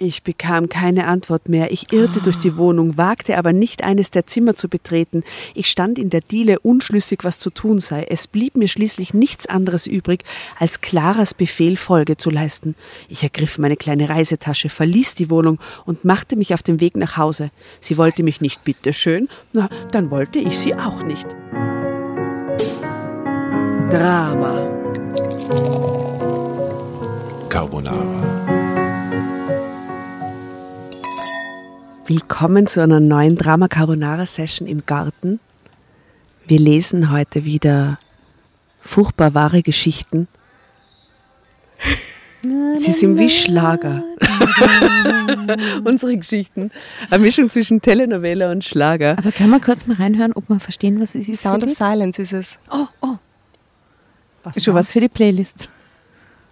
Ich bekam keine Antwort mehr. Ich irrte durch die Wohnung, wagte aber nicht eines der Zimmer zu betreten. Ich stand in der Diele unschlüssig, was zu tun sei. Es blieb mir schließlich nichts anderes übrig, als Claras Befehl Folge zu leisten. Ich ergriff meine kleine Reisetasche, verließ die Wohnung und machte mich auf den Weg nach Hause. Sie wollte mich nicht bitteschön, na, dann wollte ich sie auch nicht. Drama. Carbonara. Willkommen zu einer neuen Drama Carbonara Session im Garten. Wir lesen heute wieder furchtbar wahre Geschichten. Sie sind wie Schlager. Unsere Geschichten. Eine Mischung zwischen Telenovela und Schlager. Aber können wir kurz mal reinhören, ob wir verstehen, was es ist? Sound of? Silence ist es. Oh, oh. Schon was für die Playlist.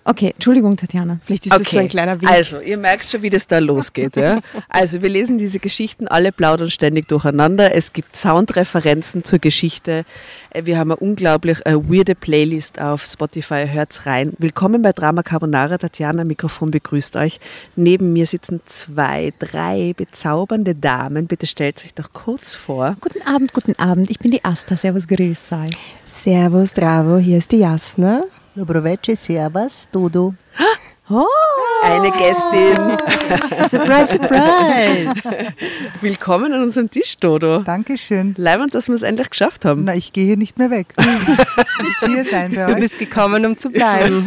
Okay, Entschuldigung, Tatjana. Vielleicht ist es so ein kleiner Wink. Also, ihr merkt schon, wie das da losgeht. Ja? Also, wir lesen diese Geschichten alle plaudern ständig durcheinander. Es gibt Soundreferenzen zur Geschichte. Äh, Wir haben eine unglaublich äh, weirde Playlist auf Spotify. Hört's rein. Willkommen bei Drama Carbonara. Tatjana, Mikrofon begrüßt euch. Neben mir sitzen zwei, drei bezaubernde Damen. Bitte stellt euch doch kurz vor. Guten Abend, guten Abend. Ich bin die Asta. Servus, grüß sei. Servus, Dravo, hier ist die Jasna. Dobroveče, servus, Dodo. Eine Gästin. Surprise, surprise. Willkommen an unserem Tisch, Dodo. Dankeschön. Leibend, dass wir es endlich geschafft haben. Na, ich gehe hier nicht mehr weg. Ich ziehe jetzt ein Du euch. bist gekommen, um zu bleiben.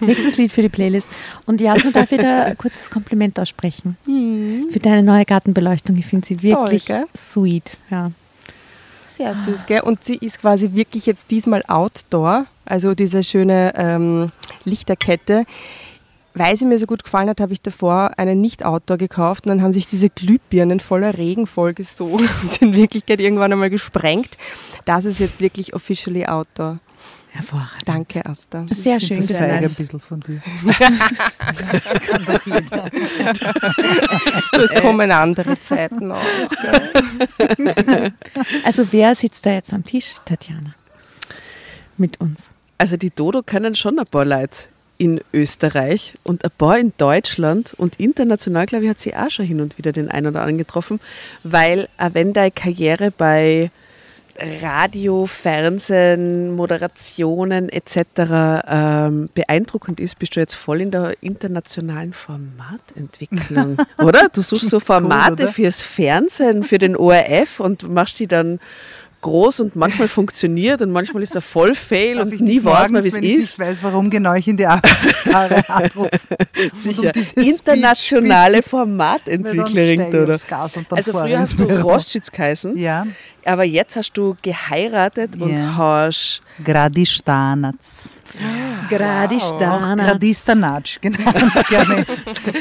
Nächstes Lied für die Playlist. Und Jasna darf wieder ein kurzes Kompliment aussprechen. Für deine neue Gartenbeleuchtung. Ich finde sie wirklich Toll, sweet. Ja. Sehr süß, gell? Und sie ist quasi wirklich jetzt diesmal outdoor. Also diese schöne ähm, Lichterkette. Weil sie mir so gut gefallen hat, habe ich davor eine Nicht-Outdoor gekauft und dann haben sich diese Glühbirnen voller Regen vollgesogen und in Wirklichkeit irgendwann einmal gesprengt. Das ist jetzt wirklich officially Outdoor. Hervorragend. Danke, Asta. Sehr schön. Das Das zeige ein nice. bisschen von dir. Es kommen andere Zeiten auch. Also wer sitzt da jetzt am Tisch, Tatjana? Mit uns. Also die Dodo kennen schon ein paar Leute in Österreich und ein paar in Deutschland und international, glaube ich, hat sie auch schon hin und wieder den einen oder anderen getroffen, weil auch wenn deine Karriere bei Radio, Fernsehen, Moderationen etc. Ähm, beeindruckend ist, bist du jetzt voll in der internationalen Formatentwicklung, oder? Du suchst so Formate oder? fürs Fernsehen, für den ORF und machst die dann groß und manchmal funktioniert und manchmal ist er voll fail und ich nie weiß man, wie es ich ist. nicht weiß, warum genau ich in die Haare anrufe. Sicher. dieses Internationale Weil Formatentwicklerin, ich oder? und Also früher ich hast du Büro. Rostschitz geheißen, Ja, aber jetzt hast du geheiratet und Ja. hast Gradistanac. Gerade Auch Gradistanac, genau. Gerne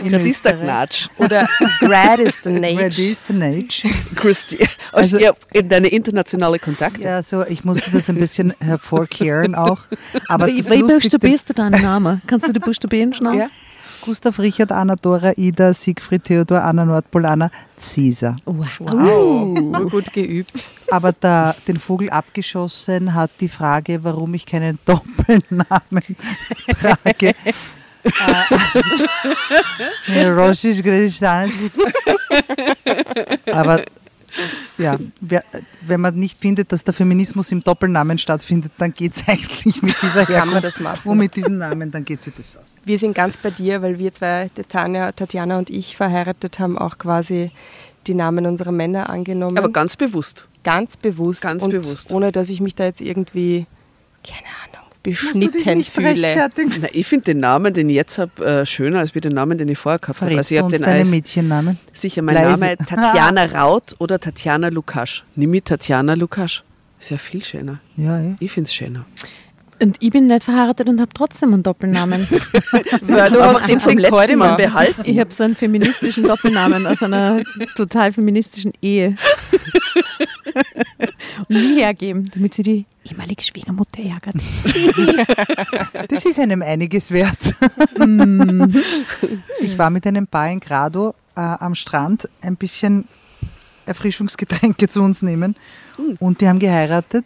in Gradista Österreich. Gnatsch. Oder Grad is the Nage. Gradistanac. Christi. Also, Also- ja, in deine internationale Kontakte. Ja, so, ich musste das ein bisschen hervorkehren auch. Aber Wie, buchstabierst du deinen Namen? Kannst du die buchstabieren schnell? Ja. Gustav Richard, Anna Dora, Ida, Siegfried, Theodor, Anna Nordpolana, Caesar. Wow. Wow, gut geübt. Aber da den Vogel abgeschossen hat die Frage, warum ich keinen Doppelnamen trage. Äh, Rossisch Gredistanic. Aber ja, wer, wenn man nicht findet, dass der Feminismus im Doppelnamen stattfindet, dann geht es eigentlich mit dieser Kann man Herkunft das machen. und mit diesen Namen, dann geht sich das aus. Wir sind ganz bei dir, weil wir zwei, Tanja, Tatjana und ich, verheiratet haben, auch quasi die Namen unserer Männer angenommen. Aber ganz bewusst. ganz bewusst. Ganz und bewusst. Ohne dass ich mich da jetzt irgendwie, keine Ahnung, beschnitten nicht fühle. Na, ich finde den Namen, den ich jetzt habe, äh, schöner als wie den Namen, den ich vorher gehabt habe. Also ich habe den als Mädchennamen? sicher mein Leise. Name Tatjana Raut oder Tatjana Lukasch. Nimm ich Tatjana Lukasch. Ist ja viel schöner. Ja, eh. Ich finde es schöner. Und ich bin nicht verheiratet und habe trotzdem einen Doppelnamen. Weil du hast den vom letzten Mal behalten. Ich habe so einen feministischen Doppelnamen aus einer total feministischen Ehe. Und nie hergeben, damit sie die ehemalige Schwiegermutter ärgert. Das ist einem einiges wert. ich war mit einem Paar in Grado äh, am Strand ein bisschen Erfrischungsgetränke zu uns nehmen und die haben geheiratet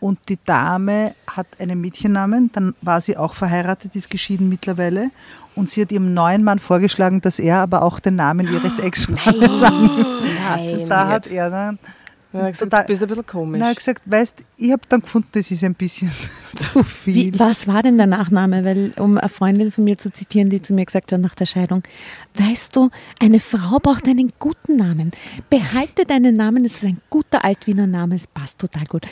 Und die Dame hat einen Mädchennamen, dann war sie auch verheiratet, ist geschieden mittlerweile. Und sie hat ihrem neuen Mann vorgeschlagen, dass er aber auch den Namen ihres Ex-Mannes sagen. Nein. Da hat er dann Ja, gesagt, Total- du bist ein bisschen komisch. na, gesagt, weißt, ich habe dann gefunden, das ist ein bisschen zu viel. Wie, was war denn der Nachname? Weil, um eine Freundin von mir zu zitieren, die zu mir gesagt hat nach der Scheidung, weißt du, eine Frau braucht einen guten Namen. Behalte deinen Namen, es ist ein guter Altwiener Name, es passt total gut.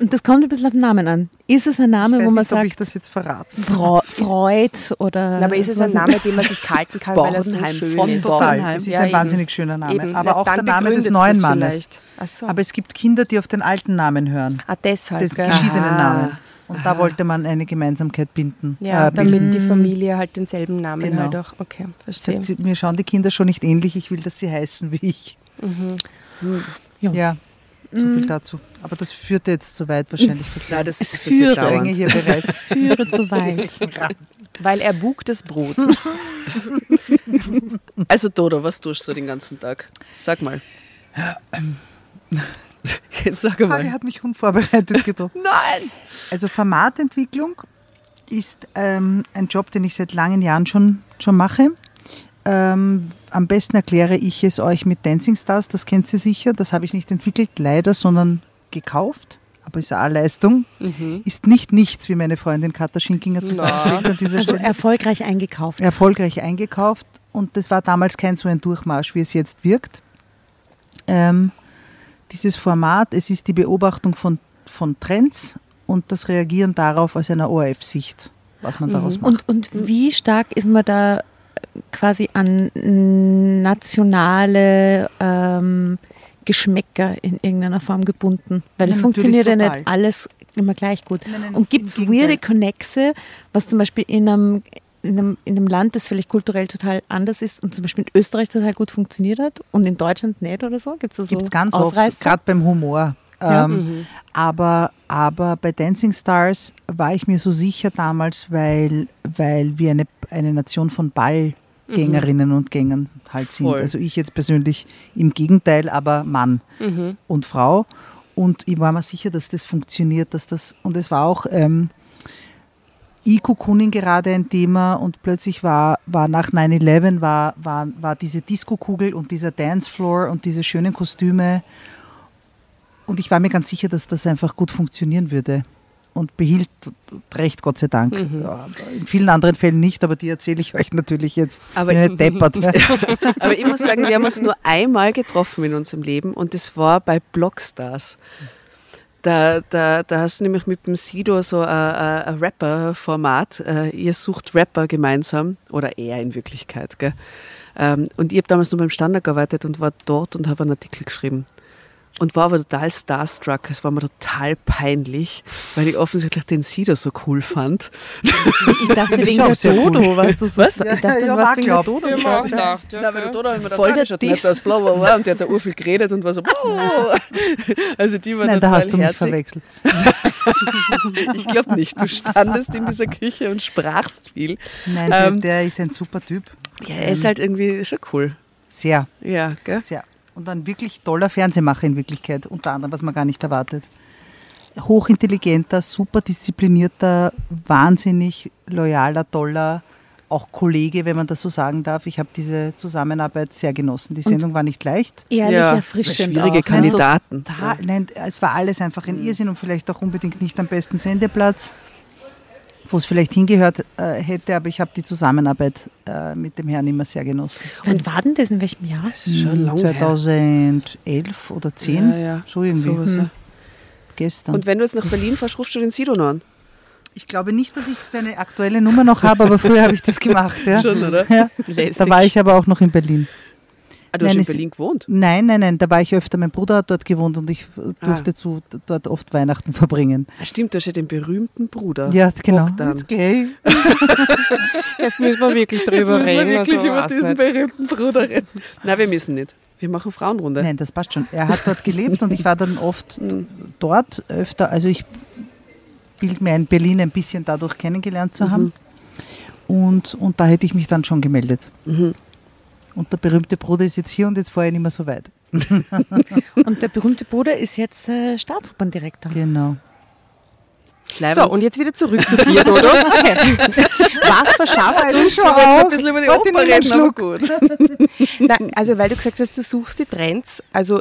Und das kommt ein bisschen auf den Namen an. Ist es ein Name, wo man nicht, ob ich sagt, das jetzt verraten Frau, Freud oder. Na, aber ist es ein? Name, den man sich halten kann, weil er so schön von ist? Total. Bornheim. Es ist Ja, ein eben. wahnsinnig schöner Name. Eben. Aber Na, auch der Name des neuen Mannes. so. Aber es gibt Kinder, die auf den alten Namen hören. ah, deshalb, Das gell? geschiedenen Aha. Namen. Und da wollte man eine Gemeinsamkeit binden. Ja, äh, bilden. damit die Familie halt denselben Namen Genau. halt auch. Okay, verstehe. Sagt mir schauen die Kinder schon nicht ähnlich, ich will, dass sie heißen wie ich. Ja. Ja, so viel dazu. Aber das führte jetzt zu weit wahrscheinlich. Ja, das Es ist führt Strenge dauernd. hier bereits. Führe zu weit. Weil er bugt das Brot. Also Dodo, was tust du den ganzen Tag? Sag mal. Jetzt sag mal. hat mich unvorbereitet getroffen. Nein! Also Formatentwicklung ist ähm, ein Job, den ich seit langen Jahren schon, schon mache. Ähm, am besten erkläre ich es euch mit Dancing Stars, das kennt ihr sicher. Das habe ich nicht entwickelt, leider, sondern gekauft. Aber ist eine Leistung. Ist nicht nichts, wie meine Freundin Katha Schinkinger zu sagen dieser Also Stelle. erfolgreich eingekauft. erfolgreich eingekauft und das war damals kein so ein Durchmarsch, wie es jetzt wirkt. Ähm, dieses Format, es ist die Beobachtung von, von Trends und das Reagieren darauf aus einer ORF-Sicht, was man daraus macht. Und, und wie stark ist man da quasi an nationale ähm, Geschmäcker in irgendeiner Form gebunden? Weil es Ja, funktioniert ja nicht alles immer gleich gut. Nein, nein, Und gibt es weirde Connexe, was zum Beispiel in einem, in, einem, in einem Land, das vielleicht kulturell total anders ist und zum Beispiel in Österreich total gut funktioniert hat und in Deutschland nicht oder so? Gibt es da so Gibt es ganz Ausreißer? oft, gerade beim Humor. Ja. Ähm, aber, aber bei Dancing Stars war ich mir so sicher damals, weil, weil wir eine, eine Nation von Ballgängerinnen und Gängern halt sind. Voll. Also ich jetzt persönlich im Gegenteil, aber Mann und Frau. Und ich war mir sicher, dass das funktioniert, dass das, und es war auch ähm, E-Cocooning gerade ein Thema und plötzlich war, war nach 9-11 war, war, war diese Disco-Kugel und dieser Dancefloor und diese schönen Kostüme und ich war mir ganz sicher, dass das einfach gut funktionieren würde. Und behielt recht, Gott sei Dank. Ja, in vielen anderen Fällen nicht, aber die erzähle ich euch natürlich jetzt. Aber ich- nicht deppert. Aber ich muss sagen, wir haben uns nur einmal getroffen in unserem Leben und das war bei Blockstars. Da, da, da hast du nämlich mit dem Sido so ein, Rapper-Format. Äh, Ihr sucht Rapper gemeinsam oder er in Wirklichkeit. Gell? Ähm, Und ich habe damals nur beim Standard gearbeitet und war dort und habe einen Artikel geschrieben. Und war aber total starstruck. Es war mir total peinlich, weil ich offensichtlich den Sido so cool fand. Ich dachte ich wegen auch der sehr cool. Dodo, was du so Was? Ich Ja, dachte, ja, du warst wegen der. Dodo. Ich auch dachte, gedacht, ja, Nein, weil der Dodo hat mir Voll der Diss. aus, bla bla bla, und der hat da urviel geredet und war so, also die war Nein, da hast du mich herzig. verwechselt. Ich glaube nicht. Du standest in dieser Küche und sprachst viel. Nein, Ähm, der, der ist ein super Typ. Ja, er ist halt irgendwie schon cool. Sehr, Ja, gell? sehr. Und ein wirklich toller Fernsehmacher in Wirklichkeit, unter anderem, was man gar nicht erwartet. Hochintelligenter, super disziplinierter, wahnsinnig loyaler, toller, auch Kollege, wenn man das so sagen darf. Ich habe diese Zusammenarbeit sehr genossen. Die Sendung war nicht leicht. Ehrlich ja, erfrischend schwierige auch? Kandidaten. Total, nein, es war alles einfach ein Irrsinn und vielleicht auch unbedingt nicht am besten Sendeplatz, wo es vielleicht hingehört äh, hätte, aber ich habe die Zusammenarbeit äh, mit dem Herrn immer sehr genossen. Wann war denn das? In welchem Jahr? Das ist schon lang her. 2011 oder 10, Ja, ja. so irgendwie. Sowas, Hm, ja. Gestern. Und wenn du jetzt nach Berlin fährst, rufst du den Sido noch an. ich glaube nicht, dass ich seine aktuelle Nummer noch habe, aber früher habe ich das gemacht. Ja. Schon, oder? Ja. Da war ich aber auch noch in Berlin. Ah, du hast Nein, in es- Berlin gewohnt. Nein, nein, nein, da war ich öfter. Mein Bruder hat dort gewohnt und ich Ah. durfte zu, dort oft Weihnachten verbringen. Ah, stimmt, du hast ja den berühmten Bruder. Ja, genau. Gay. Jetzt müssen wir wirklich Jetzt drüber müssen wir reden. wirklich also, über diesen nicht. berühmten Bruder reden. Nein, wir müssen nicht. Wir machen Frauenrunde. Nein, das passt schon. Er hat dort gelebt und ich war dann oft dort öfter. Also ich bilde mir ein Berlin ein bisschen dadurch kennengelernt zu haben. Und, und da hätte ich mich dann schon gemeldet. Mhm. Und der berühmte Bruder ist jetzt hier und jetzt vorher nicht mehr so weit. Und der berühmte Bruder ist jetzt äh, Staatsoperndirektor. Genau. Leibend. So, und jetzt wieder zurück zu dir, Dodo. Okay. Was verschafft uns schon werden ein aus. bisschen über die Warte, Oper reden, aber gut. Na, also weil du gesagt hast, du suchst die Trends. Also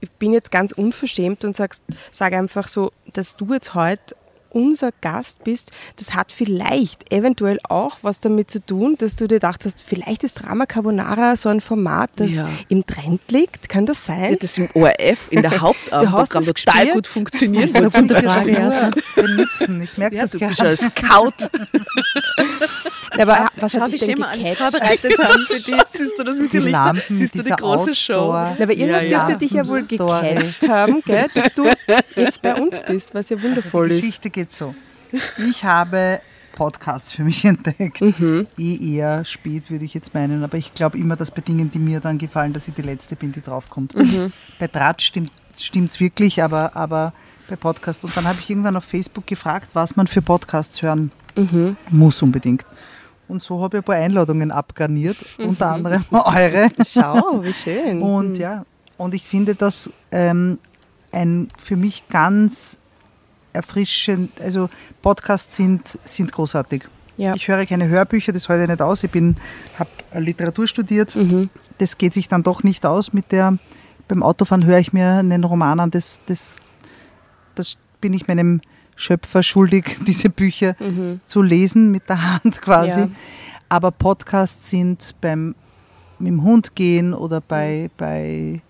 ich bin jetzt ganz unverschämt und sagst, sag einfach so, dass du jetzt heute unser Gast bist, das hat vielleicht eventuell auch was damit zu tun, dass du dir gedacht hast, vielleicht ist Drama Carbonara so ein Format, das Ja. im Trend liegt. Kann das sein? Ja, das im ORF, in der Hauptabendprogramm das total gespielt? gut funktioniert. Das ja. Ich merke Ja, das du bist gerade. als Scout. Aber was Schau, hat dich denn schön wir alles gecatcht? vorbereitet haben für dich. Siehst du das mit Die den? Lampen Siehst du die große Show? Outdoor- Na, aber irgendwas Ja, dürfte ja. dich ja wohl gecatcht haben, gell? dass du jetzt bei uns bist, was ja wundervoll Die ist. Geschichte geht so. Ich habe Podcasts für mich entdeckt. Mhm. Eh eher spät, würde ich jetzt meinen. Aber ich glaube immer, dass bei Dingen, die mir dann gefallen, dass ich die Letzte bin, die draufkommt. Mhm. Bei Draht stimmt es wirklich, aber, aber bei Podcast. Und dann habe ich irgendwann auf Facebook gefragt, was man für Podcasts hören Mhm. muss unbedingt. Und so habe ich ein paar Einladungen abgarniert, Mhm. unter anderem eure. Schau, wie schön. Und ja, und ich finde das ähm, ein für mich ganz erfrischend, also Podcasts sind, sind großartig. Ja. Ich höre keine Hörbücher, das ich nicht aus. Ich bin, habe Literatur studiert. Mhm. Das geht sich dann doch nicht aus mit der, beim Autofahren höre ich mir einen Roman an, das, das, das bin ich meinem Schöpfer schuldig, diese Bücher zu lesen mit der Hand quasi. Ja. Aber Podcasts sind beim mit dem Hund gehen oder bei, bei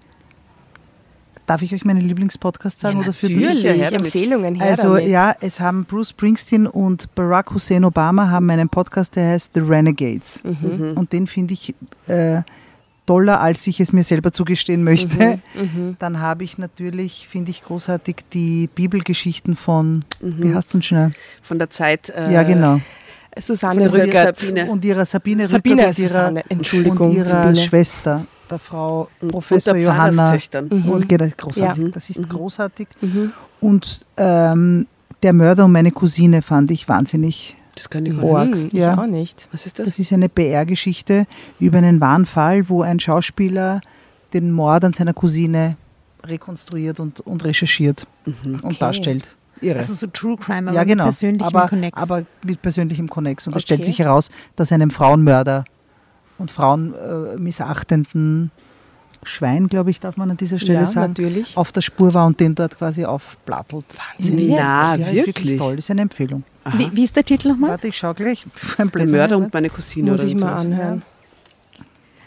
Darf ich euch meine Lieblingspodcasts sagen? Ja, oder für natürlich. damit. Empfehlungen her Also damit. ja, es haben Bruce Springsteen und Barack Hussein Obama haben einen Podcast, der heißt The Renegades. Mhm. Und den finde ich äh, toller, als ich es mir selber zugestehen möchte. Mhm. Dann habe ich natürlich, finde ich großartig, die Bibelgeschichten von, Mhm. wie heißt denn schnell? Von der Zeit. Äh, ja, genau. Susanne Rückert. Sabine. Und ihrer Sabine, Sabine Rückert und ihrer, Susanne, Entschuldigung, und ihrer Sabine. Schwester, der Frau Und Professor der Johanna. Pfarrerstöchtern. Und das großartig. Ja. Das ist großartig. Mhm. Und ähm, der Mörder und meine Cousine fand ich wahnsinnig Das kann ich Org. nicht. Hm, ich ja. auch nicht. Was ist das? Das ist eine PR-Geschichte über einen wahren Fall, wo ein Schauspieler den Mord an seiner Cousine rekonstruiert und, und recherchiert und darstellt. Irre. Also so True Crime, aber ja, genau. mit persönlichem aber, Connex. aber mit persönlichem Connex. Und Okay. stellt sich heraus, dass einem Frauenmörder und Frauen äh, missachtenden Schwein, glaube ich, darf man an dieser Stelle Ja, sagen, natürlich. auf der Spur war und den dort quasi aufplattelt. Wahnsinn. Ja, Ist wirklich? wirklich toll. Ist eine Empfehlung. Wie, wie ist der Titel nochmal? Warte, ich schaue gleich. Ein Der Mörder und meine Cousine Muss oder ich mal sowas. anhören.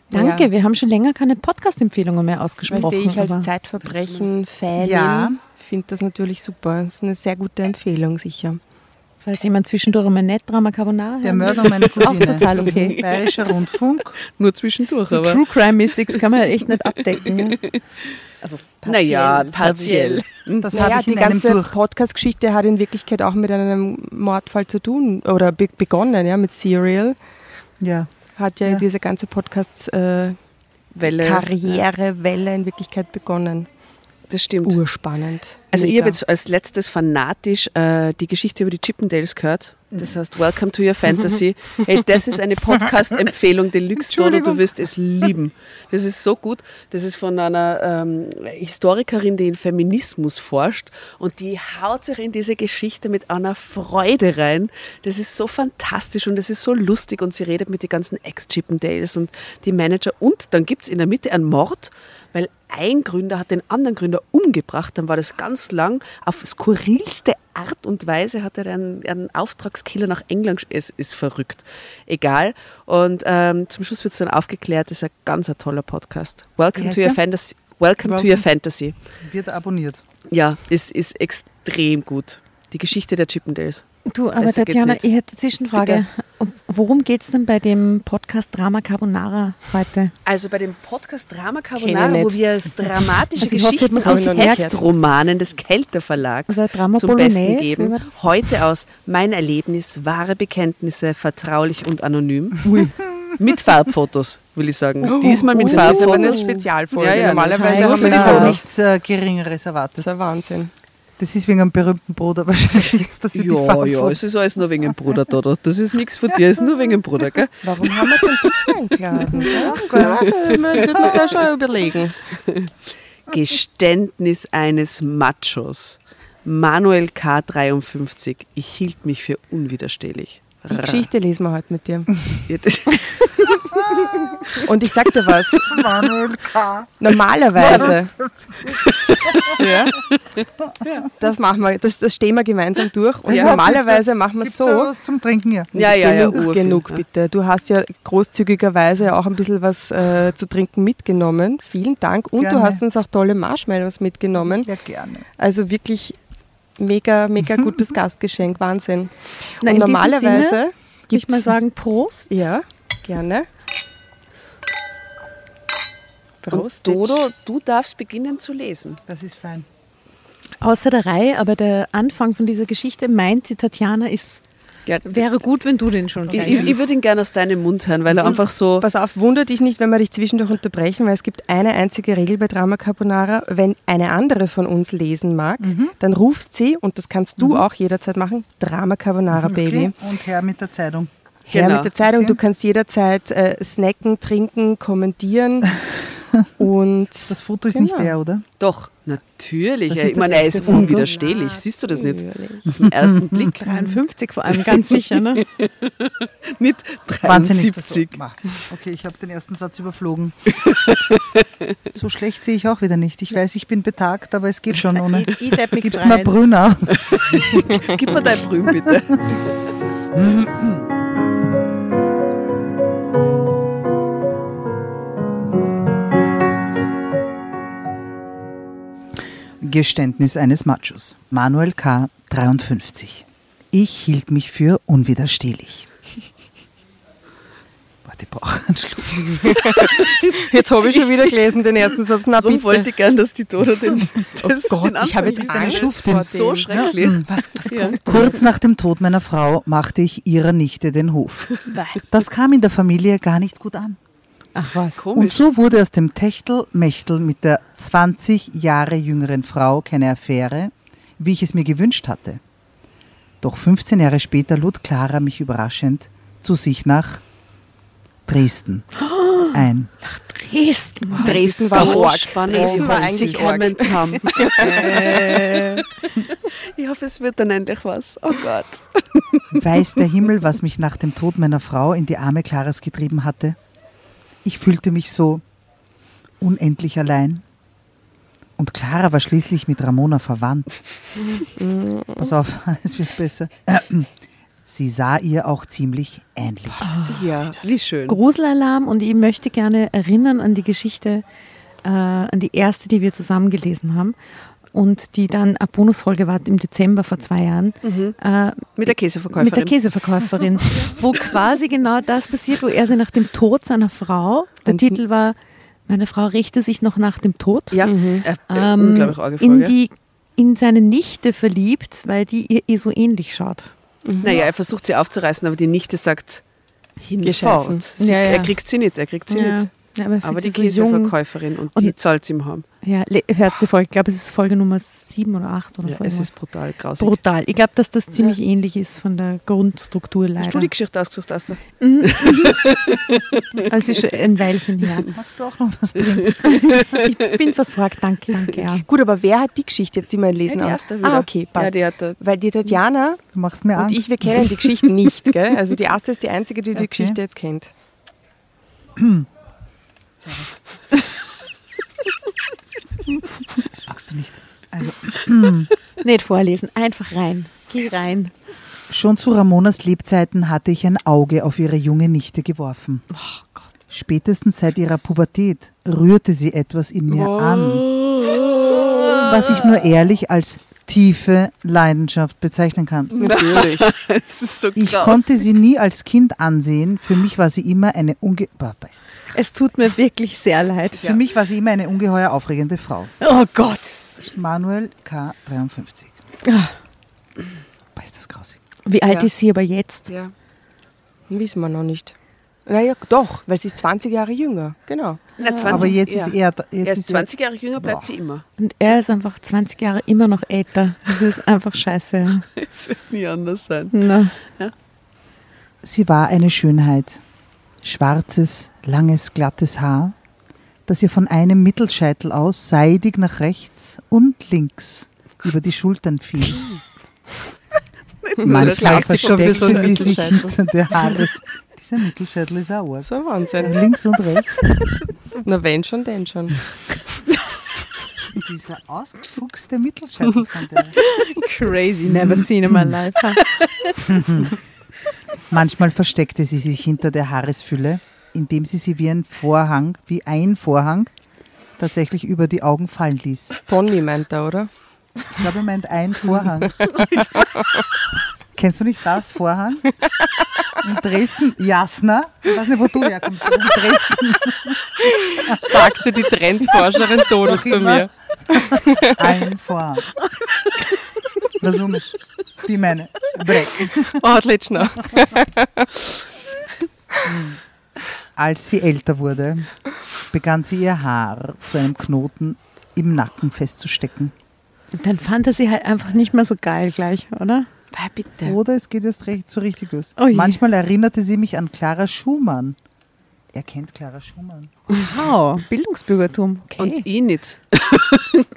Danke, Ja. wir haben schon länger keine Podcast-Empfehlungen mehr Weißt ausgesprochen. du, ich als Zeitverbrechen-Fan Ja. finde das natürlich super. Das ist eine sehr gute Empfehlung, sicher. Falls jemand zwischendurch mal nicht Drama Carbonara Der Mörder und meine ist auch Cousine. total okay. Bayerischer Rundfunk. Nur zwischendurch, So aber. True Crime-mäßig kann man echt nicht abdecken. Ne? Also Naja, partiell. partiell. Das Naja, ich die ganze. Podcast-Geschichte hat in Wirklichkeit auch mit einem Mordfall zu tun oder be begonnen, ja, mit Serial. Ja. Hat ja, Ja. diese ganze Podcast-Karrierewelle Welle. in Wirklichkeit begonnen. Das stimmt. Urspannend. Also ich Mega. habe jetzt als letztes fanatisch äh, die Geschichte über die Chippendales gehört. Das heißt, Welcome to Your Fantasy. Hey, das ist eine Podcast-Empfehlung Deluxe, Dodo, du wirst es lieben. Das ist so gut. Das ist von einer ähm, Historikerin, die in Feminismus forscht und die haut sich in diese Geschichte mit einer Freude rein. Das ist so fantastisch und das ist so lustig und sie redet mit den ganzen Ex-Chippendales und die Manager und dann gibt es in der Mitte einen Mord, weil ein Gründer hat den anderen Gründer umgebracht, dann war das ganz lang auf skurrilste Art und Weise hat er einen, einen Auftragskiller nach England, es ist verrückt. Egal. Und ähm, zum Schluss wird es dann aufgeklärt, das ist ein ganz ein toller Podcast. Welcome to your der? fantasy. Welcome, to Welcome. your fantasy. Wird abonniert. Ja, ist, ist extrem gut. Die Geschichte der Chippendales. Du, aber Besser Tatjana, ich hätte eine Zwischenfrage. Worum geht es denn bei dem Podcast Drama Carbonara heute? Also bei dem Podcast Drama Carbonara, wo wir als dramatische Also ich hoffe, Geschichten man aus Heftromanen des Kelter-Verlags Also Drama zum Besten Bolognese, wie geben. Heute aus Mein Erlebnis, wahre Bekenntnisse, vertraulich und anonym. Mit Farbfotos, will ich sagen. Diesmal mit Ui, das ist eine Farbfotos. Spezialfolge. Ja, ja, Normalerweise haben nur wir. Dodos. Nichts äh, Geringeres erwartet. Das ist ein Wahnsinn. Das ist wegen einem berühmten Bruder wahrscheinlich jetzt, dass sie Ja, ja, es ist alles nur wegen dem Bruder, Dodo. Das ist nichts von dir, es ist nur wegen dem Bruder, gell? Warum haben wir den dich eingeladen? Das also, man wird man da schon überlegen. Geständnis eines Machos. Manuel K53. Ich hielt mich für unwiderstehlich. Die Geschichte lesen wir heute mit dir. Ja, Und ich sag dir was, Manuel K. normalerweise. ja. Das machen wir, das, das stehen wir gemeinsam durch. Und Ja. normalerweise machen wir es so. was zum Trinken hier? Ja, ja, ja. genug, urviel, genug ja. bitte. Du hast ja großzügigerweise auch ein bisschen was äh, zu trinken mitgenommen. Vielen Dank. Und du Gerne. hast uns auch tolle Marshmallows mitgenommen. Ja, gerne. Also wirklich mega, mega gutes Gastgeschenk. Wahnsinn. Na, Und normalerweise Sinne, Würde ich mal sagen, Prost. Ja, gerne. Und Dodo, du darfst beginnen zu lesen. Das ist fein. Außer der Reihe, aber der Anfang von dieser Geschichte meint die Tatjana ist, Ja, wäre gut, wenn du den schon ich, gleich ich, ich würde ihn gerne aus deinem Mund hören, weil er einfach so. Pass auf, wunder dich nicht, wenn wir dich zwischendurch unterbrechen, weil es gibt eine einzige Regel bei Drama Carbonara. Wenn eine andere von uns lesen mag, dann ruft sie, und das kannst du auch jederzeit machen, Drama Carbonara Baby. Okay. Und her mit der Zeitung. Her Genau. mit der Zeitung, Okay. du kannst jederzeit äh, snacken, trinken, kommentieren. und Das Foto ist nicht Genau. der, oder? Doch, natürlich. Ich meine, er ist unwiderstehlich. Siehst du das nicht? Den ersten Blick. 53 vor allem, ganz sicher. Ne? So. 73. Ma. Okay, ich habe den ersten Satz überflogen. so schlecht sehe ich auch wieder nicht. Ich weiß, ich bin betagt, aber es geht schon ohne. Ich, ich darf mich Gib's mal. Brüner. Gib mir dein Brühen, bitte. Geständnis eines Machos. Manuel K., 53. Ich hielt mich für unwiderstehlich. Warte, ich brauche einen Schluck. Jetzt habe ich schon wieder gelesen, den ersten Satz. Na, bitte. wollte ich gern, dass die Dodo den. Das Gott, den ich habe jetzt Angst liest. vor so dem. schrecklich. Was, was Ja. Kurz nach dem Tod meiner Frau machte ich ihrer Nichte den Hof. Das kam in der Familie gar nicht gut an. Ach was. Und Komisch. so wurde aus dem Techtel-Mechtel mit der 20 Jahre jüngeren Frau keine Affäre, wie ich es mir gewünscht hatte. Doch 15 Jahre später lud Clara mich überraschend zu sich nach Dresden ein. Dresden. Dresden war so arg. spannend. Dresden Ich war hoffe, eigentlich sie kommen zusammen. ich hoffe, es wird dann endlich was. Oh Gott. Weiß der Himmel, was mich nach dem Tod meiner Frau in die Arme Claras getrieben hatte? Ich fühlte mich so unendlich allein. Und Clara war schließlich mit Ramona verwandt. Pass auf, es wird besser. Sie sah ihr auch ziemlich ähnlich. Ja, wie schön. Gruselalarm und ich möchte gerne erinnern an die Geschichte, äh, an die erste, die wir zusammen gelesen haben und die dann eine Bonusfolge war im Dezember vor zwei Jahren äh, Mit der Käseverkäuferin. mit der Käseverkäuferin, wo quasi genau das passiert, wo er sie nach dem Tod seiner Frau, der Und- Titel war, meine Frau richte sich noch nach dem Tod, Ja, äh, äh, ähm, arge in, die, in seine Nichte verliebt, weil die ihr eh so ähnlich schaut. Naja, er versucht sie aufzureißen, aber die Nichte sagt hinfort. Ja, ja. Er kriegt sie nicht, er kriegt sie nicht. Ja, aber, er Aber die so. Käseverkäuferin und, Und- die zahlt sie ihm haben. Ja, hört Folge. Ich glaube, es ist Folge Nummer sieben oder acht oder Ja, so. es irgendwas. ist brutal grausig. brutal. Ich glaube, dass das ziemlich ähnlich ist von der Grundstruktur leider. Hast du die Geschichte ausgesucht, Asta? Also es ist schon ein Weilchen her. Magst du auch noch was trinken? Ich bin versorgt, danke, danke. Ja. Gut, aber wer hat die Geschichte jetzt, die wir lesen? Ja, die erste wieder. ah, okay, passt. Ja, die hat Weil die Tatjana Du machst mir und ich, wir kennen die Geschichte nicht. Gell? Also die erste ist die einzige, die die Okay. Geschichte jetzt kennt. Das magst du nicht. Also, Nicht vorlesen, einfach rein. Geh rein. Schon zu Ramonas Lebzeiten hatte ich ein Auge auf ihre junge Nichte geworfen. Spätestens seit ihrer Pubertät rührte sie etwas in mir an, was ich nur ehrlich als tiefe Leidenschaft bezeichnen kann. Natürlich. Es ist so Ich konnte sie nie als Kind ansehen. Für mich war sie immer eine unge Es tut mir wirklich sehr leid. Für mich war sie immer eine ungeheuer aufregende Frau. Oh Gott. Manuel K. 53. Ah. Boah, ist das grausig. Wie alt Ja. ist sie aber jetzt? Ja. Wissen wir noch nicht. Naja, doch, weil sie ist 20 Jahre jünger. Genau. Na, 20, Aber jetzt ja. ist er, jetzt Er ist ist 20 Jahre jünger, bleibt Boah. sie immer. Und er ist einfach 20 Jahre immer noch älter. Das ist einfach scheiße. Es wird nie anders sein. Na. Sie war eine Schönheit. Schwarzes, langes, glattes Haar, das ihr von einem Mittelscheitel aus seidig nach rechts und links über die Schultern fiel. Manchmal versteckte so sie sich hinter der Haares. Dieser Mittelscheitel ist auch arg. So ein Wahnsinn. Links und rechts. Na wenn schon, denn schon. Dieser ausgefuchste Mittelscheitel von der. Crazy, never seen in my life. Manchmal versteckte sie sich hinter der Haaresfülle, indem sie sie wie ein Vorhang, wie ein Vorhang, tatsächlich über die Augen fallen ließ. Bonnie meint er, oder? Ich glaube, er meint ein Vorhang. Kennst du nicht das Vorhang? In Dresden, Jasna, ich weiß nicht, wo du herkommst, in Dresden Sagte die Trendforscherin Dodo Noch zu mir. ein Vorhang. Rozumiesz? Die meine. Brek. Oh, Litschner. Als sie älter wurde, begann sie ihr Haar zu einem Knoten im Nacken festzustecken. Dann fand er sie halt einfach nicht mehr so geil gleich, oder? Ah, bitte. Oder es geht erst recht so richtig los. Oh. Manchmal erinnerte sie mich an Clara Schumann. Er kennt Clara Schumann. Wow, Bildungsbürgertum. Okay. Und ich nicht.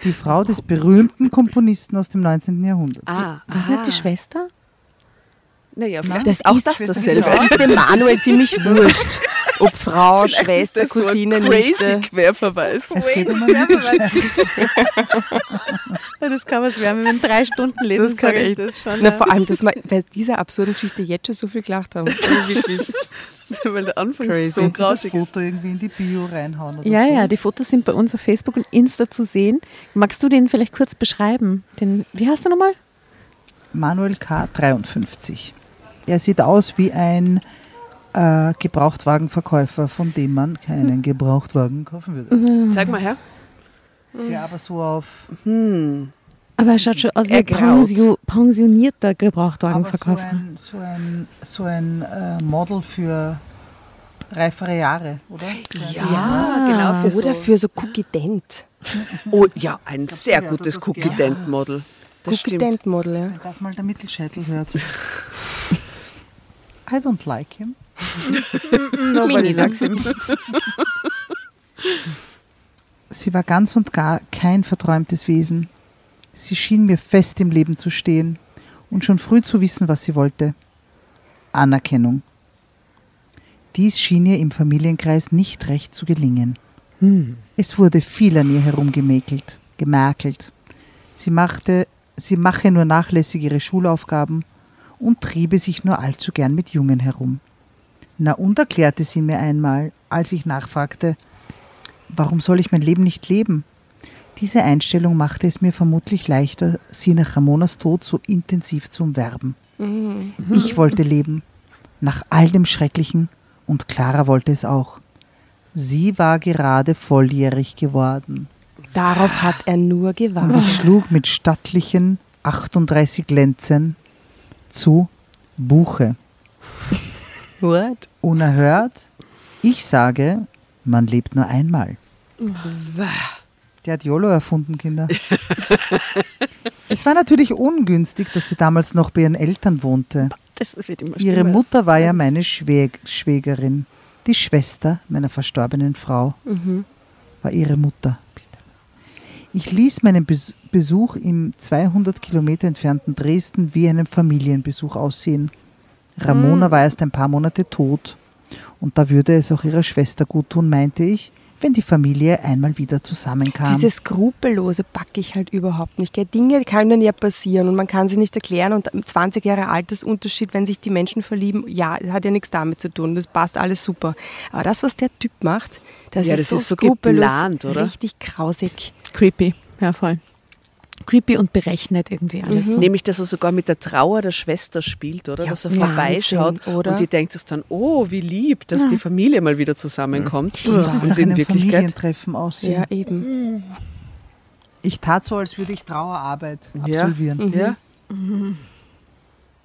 Die Frau des berühmten Komponisten aus dem 19. Jahrhundert. Ah, Was nicht die Schwester? Naja, vielleicht Das ist auch das dasselbe. Clara. ist dem Manuel ziemlich wurscht. Ob Frau, Vielleicht Schwester, ist das so ein Cousine, crazy Nichte. Querverweis. Um einen Mittelscheitel. Ja, das kann was werden, wenn wir in drei Stunden lesen. Das kann ich. das schon. Na, ja. vor allem, dass wir bei dieser absurden Geschichte jetzt schon so viel gelacht haben. Wirklich. Weil der Anfang Crazy. so Sie das grausig ist. Foto irgendwie in die Bio reinhauen oder Ja, so? ja, die Fotos sind bei uns auf Facebook und Insta zu sehen. Magst du den vielleicht kurz beschreiben? Den, wie heißt du nochmal? Manuel K. 53. Er sieht aus wie ein äh, Gebrauchtwagenverkäufer, von dem man keinen Gebrauchtwagen kaufen würde. Zeig mal her. Der aber so auf Hm. Aber er schaut schon aus wie ein pensionierter aber so Gebrauchtwagenverkäufer. ein, so ein, so ein äh, Model für reifere Jahre, oder? Ja, Ja, genau. Für Oder so. für so Cookie Dent. Oh, ja, ein glaub, sehr gutes Cookie. Dent Model. Das Cookie stimmt. Dent Model, ja. Wenn das mal der Mittelscheitel hört. I don't like him. Mini Maxim. Sie war ganz und gar kein verträumtes Wesen. Sie schien mir fest im Leben zu stehen und schon früh zu wissen, was sie wollte. Anerkennung. Dies schien ihr im Familienkreis nicht recht zu gelingen. Es wurde viel an ihr herumgemäkelt, gemerkelt. Sie machte, sie mache nur nachlässig ihre Schulaufgaben und triebe sich nur allzu gern mit Jungen herum. Na und erklärte sie mir einmal, als ich nachfragte, warum soll ich mein Leben nicht leben? Diese Einstellung machte es mir vermutlich leichter, sie nach Ramonas Tod so intensiv zu umwerben. Ich wollte leben, nach all dem Schrecklichen, und Clara wollte es auch. Sie war gerade volljährig geworden. Darauf hat er nur Und gewartet. ich schlug mit stattlichen 38 Lenzen zu Buche. What? Unerhört, ich sage, man lebt nur einmal. Der hat YOLO erfunden, Kinder. es war natürlich ungünstig, dass sie damals noch bei ihren Eltern wohnte. Ihre. Mutter war ja meine Schwäg Schwägerin. Die Schwester meiner verstorbenen Frau war ihre Mutter. Ich ließ meinen Bes Besuch im 200 Kilometer entfernten Dresden wie einen Familienbesuch aussehen. Ramona war erst ein paar Monate tot. Und da würde es auch ihrer Schwester gut tun, meinte ich, wenn die Familie einmal wieder zusammenkam. Dieses Skrupellose packe ich halt überhaupt nicht. Gell? Dinge können ja passieren und man kann sie nicht erklären. Und 20 Jahre Altersunterschied, wenn sich die Menschen verlieben, ja, hat ja nichts damit zu tun. Das passt alles super. Aber das, was der Typ macht, das Ja, ist das so ist so skrupellos, geplant, oder? richtig grausig. Creepy, ja voll. Creepy und berechnet irgendwie alles. Nämlich, dass er sogar mit der Trauer der Schwester spielt, oder? Ja, dass er Wahnsinn, vorbeischaut oder? und die denkt es dann, oh, wie lieb, dass die Familie mal wieder zusammenkommt. Dieses Und nach in einem Wirklichkeit, Familientreffen aussehen. Ja, eben. Ich tat so, als würde ich Trauerarbeit Ja. absolvieren. ja,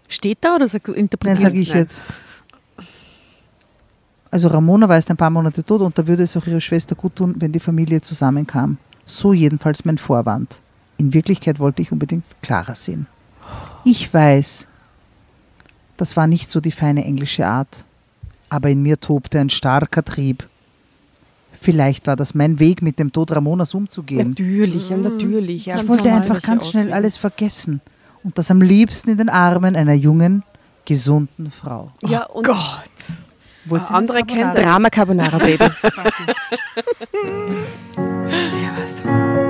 Steht da oder sagst du Nein, interpretierst? sage ich Nein. jetzt. Also Ramona war erst ein paar Monate tot und da würde es auch ihrer Schwester gut tun, wenn die Familie zusammenkam. So jedenfalls mein Vorwand. In Wirklichkeit wollte ich unbedingt Clara sehen. Ich weiß, das war nicht so die feine englische Art, aber in mir tobte ein starker Trieb. Vielleicht war das mein Weg, mit dem Tod Ramonas umzugehen. Natürlich, ja, natürlich. Ja, Ich wollte einfach ganz schnell alles vergessen. Und das am liebsten in den Armen einer jungen, gesunden Frau. Ja, und Wollt ihr andere Carbonara? Drama Carbonara, Baby. Servus.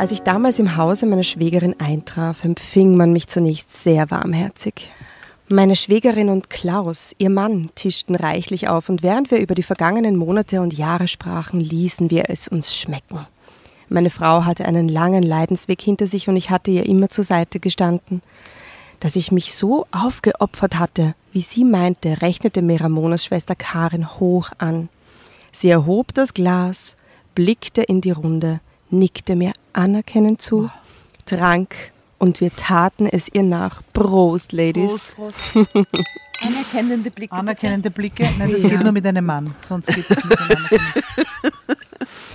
Als ich damals im Hause meiner Schwägerin eintraf, empfing man mich zunächst sehr warmherzig. Meine Schwägerin und Klaus, ihr Mann, tischten reichlich auf und während wir über die vergangenen Monate und Jahre sprachen, ließen wir es uns schmecken. Meine Frau hatte einen langen Leidensweg hinter sich und ich hatte ihr immer zur Seite gestanden. Dass ich mich so aufgeopfert hatte, wie sie meinte, rechnete mir Ramonas Schwester Karin hoch an. Sie erhob das Glas, blickte in die Runde, nickte mir anerkennend zu, trank und wir taten es ihr nach. Prost, Ladies. Anerkennende Blicke. Anerkennende Blicke? Nein, das geht nur mit einem Mann. Sonst geht das mit einem Anerkennenden.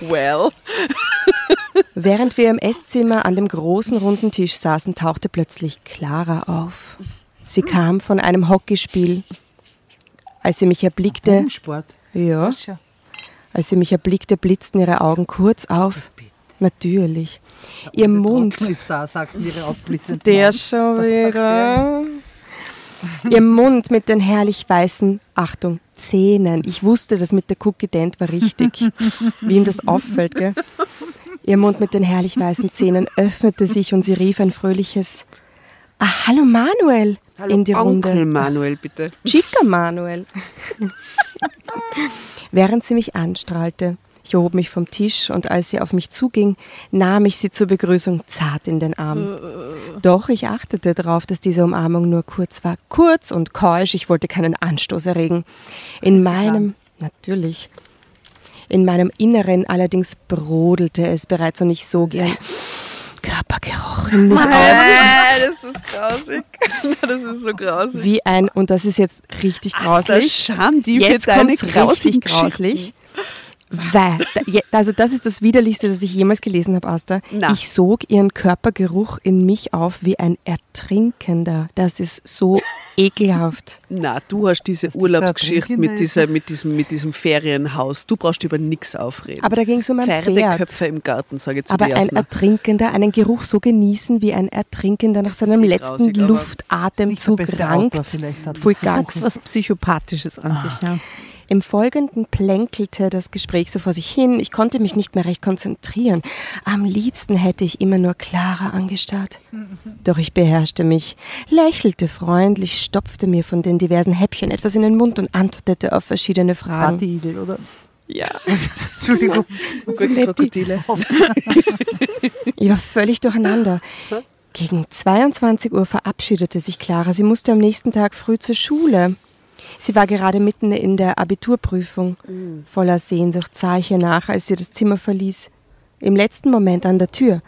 well. Während wir im Esszimmer an dem großen runden Tisch saßen, tauchte plötzlich Clara auf. Sie kam von einem Hockeyspiel. Als sie mich erblickte, Bodensport. ja, als sie mich erblickte, blitzten ihre Augen kurz auf. Natürlich. Ihr Mund, Trocken ist da, sagten ihre aufblitzenden der schon wieder. Ihr Mund mit den herrlich weißen, Achtung, Zähnen. Ich wusste, das mit der Cookie Dent war richtig. Wie ihm das auffällt, gell? Ihr Mund mit den herrlich weißen Zähnen öffnete sich und sie rief ein fröhliches Ah, hallo Manuel in die Onkel Runde. Manuel, bitte. Chica Manuel. Während sie mich anstrahlte, ich erhob mich vom Tisch und als sie auf mich zuging, nahm ich sie zur Begrüßung zart in den Arm. Doch ich achtete darauf, dass diese Umarmung nur kurz war. Kurz und keusch, ich wollte keinen Anstoß erregen. In meinem, natürlich, in meinem Inneren allerdings brodelte es bereits und ich sog ihren Körpergeruch in mich auf. Das ist grausig. Das ist so grausig. Wie ein, und das ist jetzt richtig grauslich. Scham, die Jetzt kommt's richtig grauslich. Weil, also das ist das Widerlichste, das ich jemals gelesen habe, Asta. Na. Ich sog ihren Körpergeruch in mich auf wie ein Ertrinkender. Das ist so ekelhaft. Na, du hast diese Urlaubsgeschichte mit, dieser, mit, diesem, mit diesem Ferienhaus. Du brauchst über nichts aufreden. Aber da ging es um ein Pferdeköpfe Pferd. im Garten, sage ich zu Aber dir. ein. Ertrinkender, einen Geruch so genießen wie ein Ertrinkender nach seinem letzten Luftatemzug rankt. Zu ganz was Psychopathisches an sich, ja. Im Folgenden plänkelte das Gespräch so vor sich hin. Ich konnte mich nicht mehr recht konzentrieren. Am liebsten hätte ich immer nur Clara angestarrt. Doch ich beherrschte mich, lächelte freundlich, stopfte mir von den diversen Häppchen etwas in den Mund und antwortete auf verschiedene Fragen. Partyigel, oder? ja, Entschuldigung. gut, Krokodile. Ich war völlig durcheinander. Gegen 22 Uhr verabschiedete sich Clara. Sie musste am nächsten Tag früh zur Schule. Sie war gerade mitten in der Abiturprüfung. Voller Sehnsucht sah ich ihr nach, als sie das Zimmer verließ. Im letzten Moment an der Tür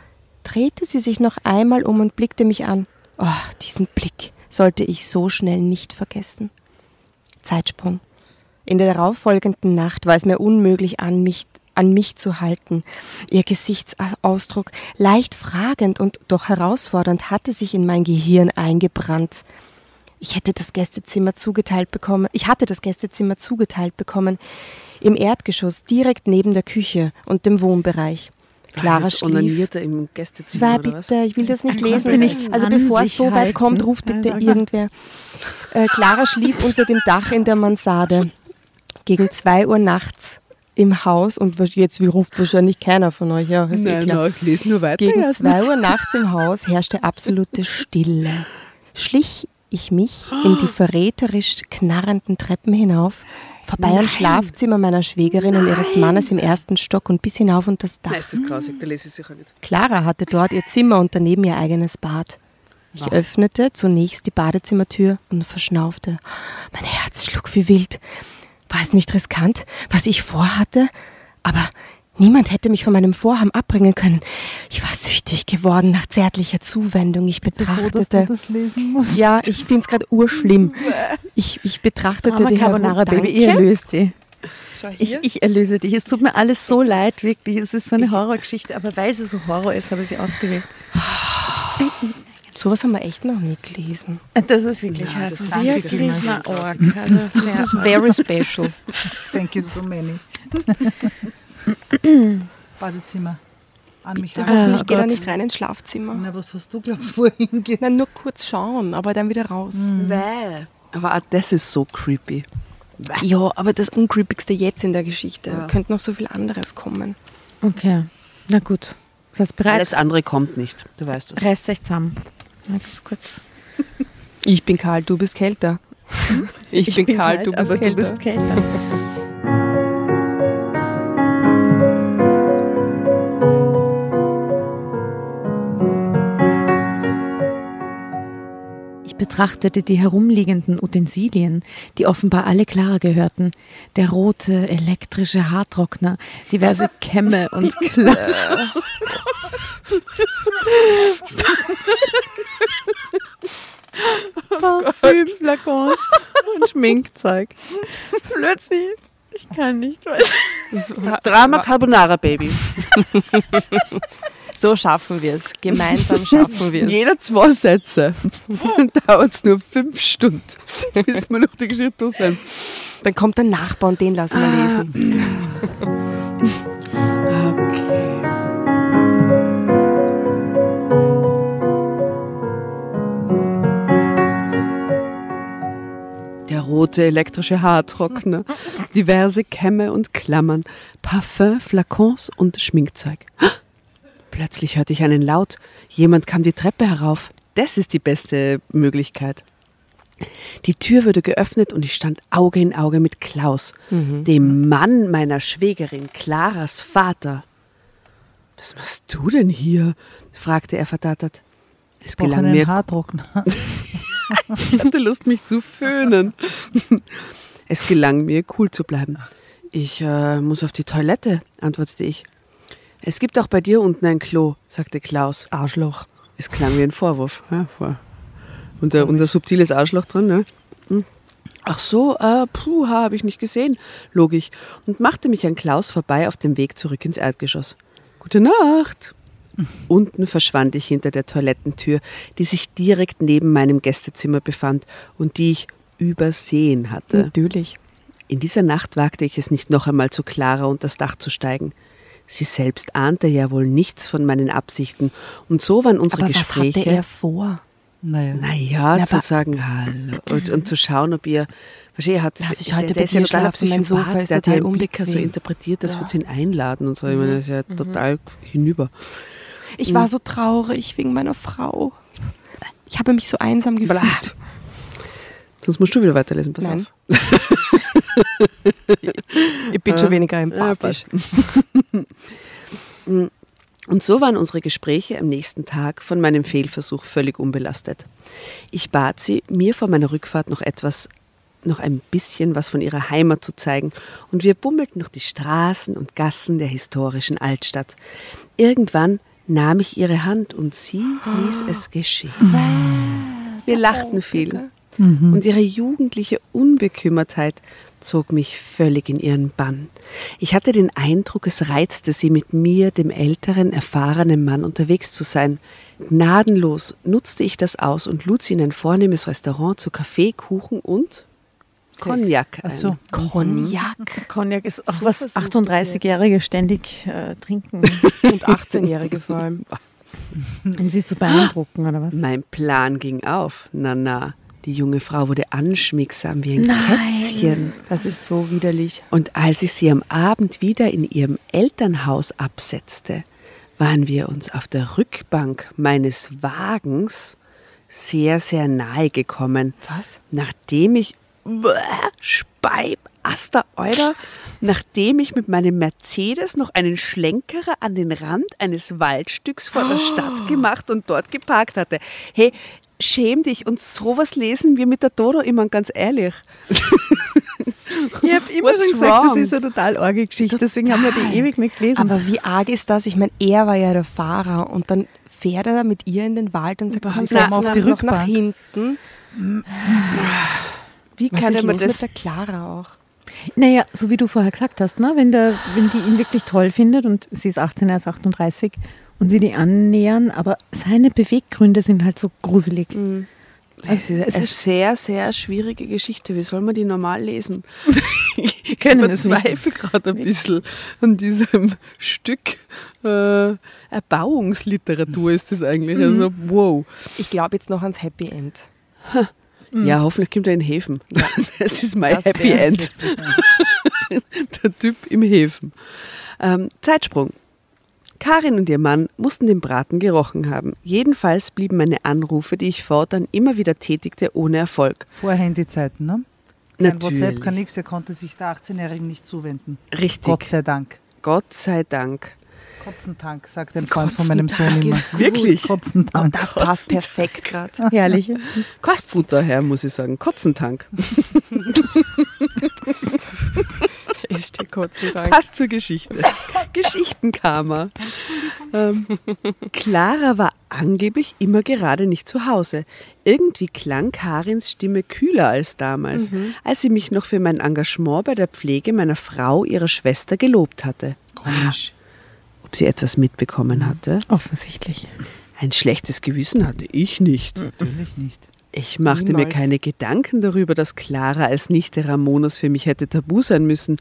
drehte sie sich noch einmal um und blickte mich an. Oh, diesen Blick sollte ich so schnell nicht vergessen. Zeitsprung. In der darauffolgenden Nacht war es mir unmöglich, an mich, an mich zu halten. Ihr Gesichtsausdruck, leicht fragend und doch herausfordernd, hatte sich in mein Gehirn eingebrannt. Ich hätte das Gästezimmer zugeteilt bekommen. Ich hatte das Gästezimmer zugeteilt bekommen. Im Erdgeschoss, direkt neben der Küche und dem Wohnbereich. Clara schlief. im Gästezimmer, was? bitte, ich will das nicht lesen. nicht also bevor es so weit halten. kommt, ruft bitte Ja, irgendwer. Äh, Clara schlief unter dem Dach in der Mansarde. Gegen zwei Uhr nachts im Haus und jetzt wie ruft wahrscheinlich keiner von euch, ja, ist eh Nein, klar. nein, ich lese nur weiter. Gegen zwei Uhr nachts im Haus herrschte absolute Stille. Schlich ich mich in die verräterisch knarrenden Treppen hinauf, vorbei am Schlafzimmer meiner Schwägerin und ihres Mannes im ersten Stock und bis hinauf unter das Dach. Nein, ist das grausig, da lese ich sicher nicht. Clara hatte dort ihr Zimmer und daneben ihr eigenes Bad. Ich öffnete zunächst die Badezimmertür und verschnaufte. Mein Herz schlug wie wild. War es nicht riskant, was ich vorhatte? Aber niemand hätte mich von meinem Vorhaben abbringen können. Ich war süchtig geworden nach zärtlicher Zuwendung. Ich So froh, dass du betrachtete. das lesen musst. Ja, ich finde es gerade urschlimm. Ich, ich betrachtete die Carbonara, Herum- Baby, ich Danke. erlöse dich. Ich, ich erlöse dich. Es tut mir alles so leid, wirklich. Es ist so eine Horrorgeschichte, aber weil sie so Horror ist, habe ich sie ausgewählt. Sowas haben wir echt noch nie gelesen. Das ist wirklich, Ja, also das wirklich Org. Also Das ist very special. Thank you so many. Badezimmer. An mich Bitte, hoffentlich oh geht er nicht rein ins Schlafzimmer. Na, was hast du glaubt, wohin geht? Nein, nur kurz schauen, aber dann wieder raus. Bäh. Aber auch das ist so creepy. Ja, aber das Uncreepigste jetzt in der Geschichte. Könnte noch so viel anderes kommen. Okay, na gut. Seid bereit? Alles andere kommt nicht, du weißt es. Reißt euch zusammen. Ganz kurz. Ich bin kalt, du bist kälter. Ich, bin, kalt, du bist aber kälter. du bist kälter. Betrachtete die herumliegenden Utensilien, die offenbar alle Clara gehörten. Der rote elektrische Haartrockner, diverse Kämme und Klammer. Parfümflakons und Schminkzeug. Plötzlich, ich kann nicht weiter. Drama Carbonara Baby. So schaffen wir es. Gemeinsam schaffen wir es. Jeder zwei Sätze. Dauert es nur fünf Stunden, bis wir noch die Geschichte durch sind. Dann kommt der Nachbar und den lassen wir lesen. Okay. Der rote elektrische Haartrockner, diverse Kämme und Klammern, Parfum, Flakons und Schminkzeug. Plötzlich hörte ich einen Laut. Jemand kam die Treppe herauf. Das ist die beste Möglichkeit. Die Tür wurde geöffnet und ich stand Auge in Auge mit Klaus, dem Mann meiner Schwägerin, Claras Vater. Was machst du denn hier? fragte er verdattert. Es Brauche gelang mir Haartrockner. ich hatte Lust, mich zu föhnen. Es gelang mir, cool zu bleiben. Ich äh, muss auf die Toilette, antwortete ich. Es gibt auch bei dir unten ein Klo, sagte Klaus. Arschloch. Es klang wie ein Vorwurf. Ja, vor. Und, ein- und ein subtiles Arschloch dran, ne? Hm. Ach so, äh, puh, habe ich nicht gesehen, log ich und machte mich an Klaus vorbei auf dem Weg zurück ins Erdgeschoss. Gute Nacht. Unten verschwand ich hinter der Toilettentür, die sich direkt neben meinem Gästezimmer befand und die ich übersehen hatte. Natürlich. In dieser Nacht wagte ich es nicht noch einmal zu Clara unter das Dach zu steigen. Sie selbst ahnte ja wohl nichts von meinen Absichten und so waren unsere Aber was Gespräche. hatte er vor? Naja. Naja, Na, zu sagen Hallo und, und zu schauen, ob ihr. Verstehe, er hat das, ich heute der, der ist ja? Mein Psychopath, Sofa ist der hat ja total im Blick so interpretiert, das Ja. sie ihn einladen und so. Ich meine, das ist ja total hinüber. Ich war so traurig wegen meiner Frau. Ich habe mich so einsam gefühlt. Sonst musst du wieder weiterlesen, pass Nein. auf. Ich bin schon weniger empathisch. Und so waren unsere Gespräche am nächsten Tag von meinem Fehlversuch völlig unbelastet. Ich bat sie, mir vor meiner Rückfahrt noch etwas, noch ein bisschen was von ihrer Heimat zu zeigen, und wir bummelten durch die Straßen und Gassen der historischen Altstadt. Irgendwann nahm ich ihre Hand und sie ließ es geschehen. Wir lachten viel, und ihre jugendliche Unbekümmertheit zog mich völlig in ihren Bann. Ich hatte den Eindruck, es reizte sie, mit mir, dem älteren, erfahrenen Mann, unterwegs zu sein. Gnadenlos nutzte ich das aus und lud sie in ein vornehmes Restaurant zu Kaffee, Kuchen und Cognac ein. Ach so. Cognac. Cognac ist auch So was versucht 38-Jährige ständig äh, trinken, Und 18-Jährige vor allem. um sie zu beeindrucken, oder was? Mein Plan ging auf. Na, na. Die junge Frau wurde anschmiegsam wie ein Nein. Kätzchen. Das ist so widerlich. Und als ich sie am Abend wieder in ihrem Elternhaus absetzte, waren wir uns auf der Rückbank meines Wagens sehr, sehr nahe gekommen. Was? Nachdem ich Speib, Aster, Euler, nachdem ich mit meinem Mercedes noch einen Schlenkerer an den Rand eines Waldstücks vor der Stadt gemacht und dort geparkt hatte. Hey, schäm dich und sowas lesen wir mit der Dodo immer ganz ehrlich. Ich habe immer What's schon gesagt, wrong? das ist eine total arge Geschichte, deswegen haben wir die ewig nicht gelesen. Aber wie arg ist das? Ich meine, er war ja der Fahrer und dann fährt er mit ihr in den Wald und sagt, komm, setz man auf die noch nach Rückbank? hinten. Wie Was kann los mit das? der Clara auch? Naja, so wie du vorher gesagt hast, ne? wenn, der, wenn die ihn wirklich toll findet und sie ist 18, er ist 38 und sie die annähern, aber seine Beweggründe sind halt so gruselig. Also es eine ist- sehr, sehr schwierige Geschichte. Wie soll man die normal lesen? ich Können verzweifle gerade ein bisschen an diesem Stück äh, Erbauungsliteratur ist das eigentlich. Mhm. Also, wow. Ich glaube jetzt noch ans Happy End. Ja, hoffentlich kommt er in Häfen. Das ist mein Das Happy End. Der Typ im Häfen. Ähm, Zeitsprung. Karin und ihr Mann mussten den Braten gerochen haben. Jedenfalls blieben meine Anrufe, die ich fortan immer wieder tätigte, ohne Erfolg. Vor Handyzeiten, ne? Kein Natürlich. WhatsApp, kann nichts, er konnte sich der 18-Jährigen nicht zuwenden. Richtig. Gott sei Dank. Gott sei Dank. Kotzentank, sagt ein Freund von meinem Sohn immer. Wirklich? Kotzentank. Das passt perfekt gerade. Herrlich. Kostfutter her, muss ich sagen. Kotzentank. Ist der kurzen Dank. Passt zur Geschichte. Geschichtenkarma. Ähm, Clara war angeblich immer gerade nicht zu Hause. Irgendwie klang Karins Stimme kühler als damals, als sie mich noch für mein Engagement bei der Pflege meiner Frau, ihrer Schwester, gelobt hatte. Komisch. Ob sie etwas mitbekommen hatte? Offensichtlich. Ein schlechtes Gewissen hatte ich nicht. Natürlich nicht. Ich machte mir Niemals. keine Gedanken darüber, dass Clara als Nichte Ramonas für mich hätte tabu sein müssen.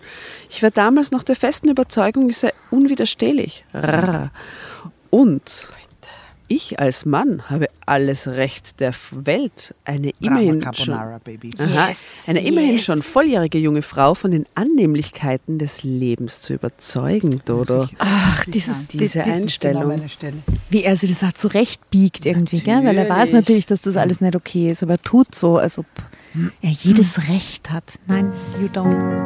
Ich war damals noch der festen Überzeugung, ich sei unwiderstehlich. Und ich als Mann habe alles Recht der Welt, eine immerhin schon. Aha, Yes, eine immerhin yes. schon volljährige junge Frau von den Annehmlichkeiten des Lebens zu überzeugen, Dodo. Ach, dieses- an. diese Das genau Einstellung. Wie er sich das auch zurechtbiegt irgendwie, gell? weil er weiß Natürlich. natürlich, dass das alles nicht okay ist, aber er tut so, als ob er jedes Recht hat. Nein, you don't.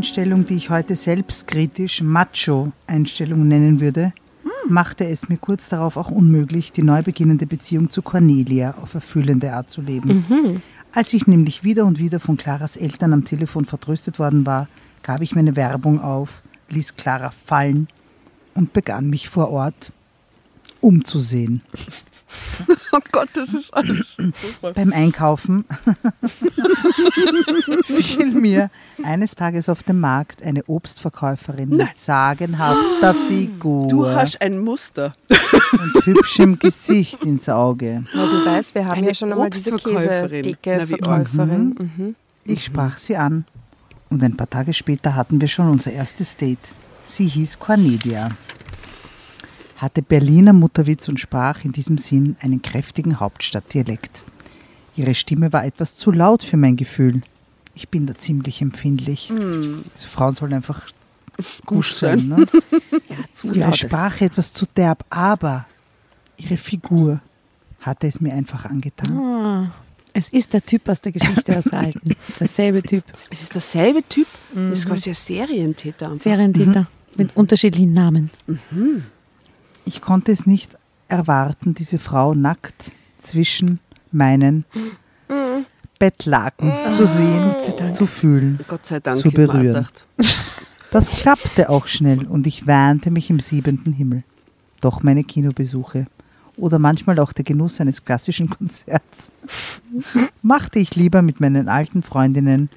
Einstellung, die ich heute selbstkritisch Macho-Einstellung nennen würde, machte es mir kurz darauf auch unmöglich, die neu beginnende Beziehung zu Cornelia auf erfüllende Art zu leben. Als ich nämlich wieder und wieder von Claras Eltern am Telefon vertröstet worden war, gab ich meine Werbung auf, ließ Clara fallen und begann mich vor Ort umzusehen. Oh Gott, das ist alles. Beim Einkaufen fiel mir eines Tages auf dem Markt eine Obstverkäuferin mit sagenhafter Figur Du hast ein Muster. und hübschem Gesicht ins Auge. Ja, du weißt, wir haben Eine ja schon einmal diese Obstverkäuferin. Käsedicke Na, Verkäuferin. Mhm. Ich sprach sie an und ein paar Tage später hatten wir schon unser erstes Date. Sie hieß Cornelia, hatte Berliner Mutterwitz und sprach in diesem Sinn einen kräftigen Hauptstadtdialekt. Ihre Stimme war etwas zu laut für mein Gefühl. Ich bin da ziemlich empfindlich. Also Frauen sollen einfach gusch sein. Ne? Ja, zu Ihre laut. Sprache etwas zu derb, aber ihre Figur hatte es mir einfach angetan. Ah, es ist der Typ aus der Geschichte aus der Alten. Derselbe Typ. Es ist derselbe Typ. Das ist quasi ein Serientäter. einfach. Serientäter mit unterschiedlichen Namen. Ich konnte es nicht erwarten, diese Frau nackt zwischen meinen Bettlaken zu sehen, zu fühlen. Gott sei Dank. Zu berühren. Das klappte auch schnell und ich wähnte mich im siebenten Himmel. Doch meine Kinobesuche oder manchmal auch der Genuss eines klassischen Konzerts machte ich lieber mit meinen alten Freundinnen,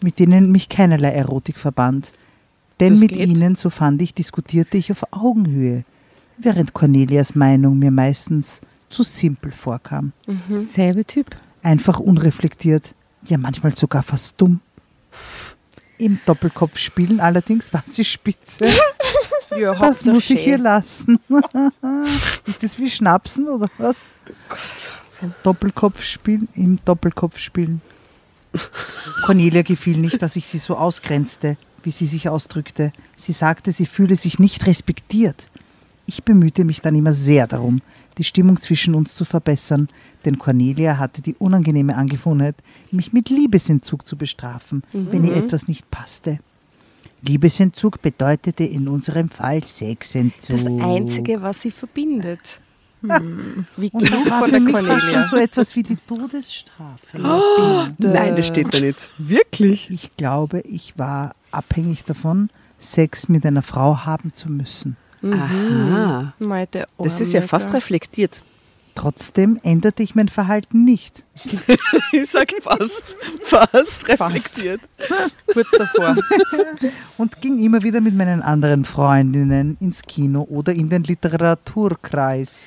mit denen mich keinerlei Erotik verband. Denn Das mit geht. ihnen, so fand ich, diskutierte ich auf Augenhöhe, während Cornelias Meinung mir meistens zu simpel vorkam. Selbe Typ. Einfach unreflektiert, ja manchmal sogar fast dumm. Im Doppelkopfspielen allerdings war sie spitze. Ja, Das muss ich hier lassen. Ist das wie Schnapsen oder was? Doppelkopfspielen im Doppelkopfspielen. Cornelia gefiel nicht, dass ich sie so ausgrenzte, wie sie sich ausdrückte. Sie sagte, sie fühle sich nicht respektiert. Ich bemühte mich dann immer sehr darum, die Stimmung zwischen uns zu verbessern, denn Cornelia hatte die unangenehme Angewohnheit, mich mit Liebesentzug zu bestrafen, wenn ihr etwas nicht passte. Liebesentzug bedeutete in unserem Fall Sexentzug. Das Einzige, was sie verbindet. Hm. Wie Und das klug war von für der mich fast schon Cornelia. so etwas wie die Todesstrafe. Nein, das steht da nicht. Wirklich? Ich glaube, ich war abhängig davon, Sex mit einer Frau haben zu müssen. Aha. Mei, der Das ist ja fast reflektiert. Trotzdem änderte ich mein Verhalten nicht. Ich sag fast, fast reflektiert. Kurz davor. und ging immer wieder mit meinen anderen Freundinnen ins Kino oder in den Literaturkreis,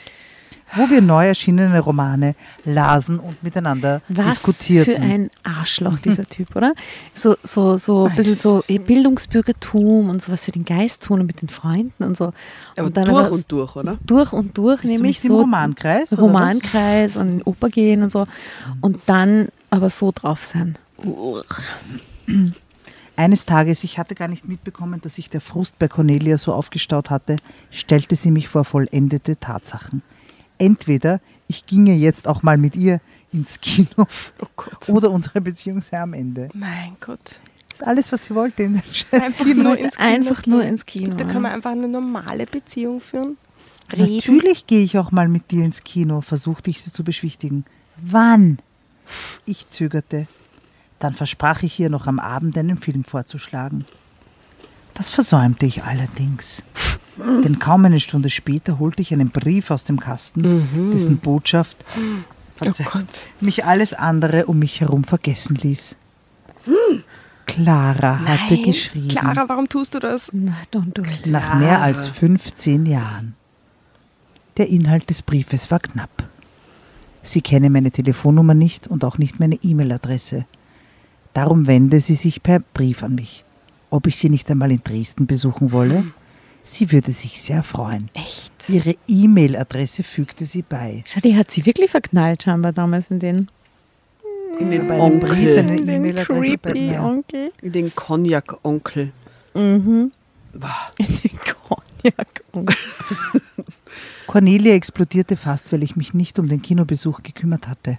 wo wir neu erschienene Romane lasen und miteinander Was diskutierten. für ein Arschloch, dieser Typ, oder? So, so, so ein bisschen so Bildungsbürgertum und sowas für den Geist tun und mit den Freunden und so. Aber und dann durch und durch, oder? durch und durch, Bist du nämlich nicht im so Romankreis? oder was? Romankreis und in die Oper gehen und so. Und dann aber so drauf sein. Eines Tages, ich hatte gar nicht mitbekommen, dass sich der Frust bei Cornelia so aufgestaut hatte, stellte sie mich vor vollendete Tatsachen. Entweder ich ginge jetzt auch mal mit ihr ins Kino Oh Gott. oder unsere Beziehung sei am Ende. Mein Gott. Das ist alles, was sie wollte in den scheiß Einfach Kino. nur ins Kino Einfach nur ins Kino. Da können wir einfach eine normale Beziehung führen. Reden. Natürlich gehe ich auch mal mit dir ins Kino, versuchte ich sie zu beschwichtigen. Wann? Ich zögerte. Dann versprach ich ihr noch am Abend einen Film vorzuschlagen. Das versäumte ich allerdings. Denn kaum eine Stunde später holte ich einen Brief aus dem Kasten, dessen Botschaft Gott. mich alles andere um mich herum vergessen ließ. Clara hatte Nein. geschrieben. Clara, warum tust du das? Na, don't do it. Nach mehr als 15 Jahren. Der Inhalt des Briefes war knapp. Sie kenne meine Telefonnummer nicht und auch nicht meine E-Mail-Adresse. Darum wende sie sich per Brief an mich. Ob ich sie nicht einmal in Dresden besuchen wolle? Sie würde sich sehr freuen. Echt? Ihre E-Mail-Adresse fügte sie bei. Schau, die hat sie wirklich verknallt scheinbar damals in den, In den Bei einem Brief eine Onkel. E-Mail-Adresse bei. Onkel. In den Cognac-Onkel. Mhm. Wow. In den Cognac-Onkel. Cornelia explodierte fast, weil ich mich nicht um den Kinobesuch gekümmert hatte.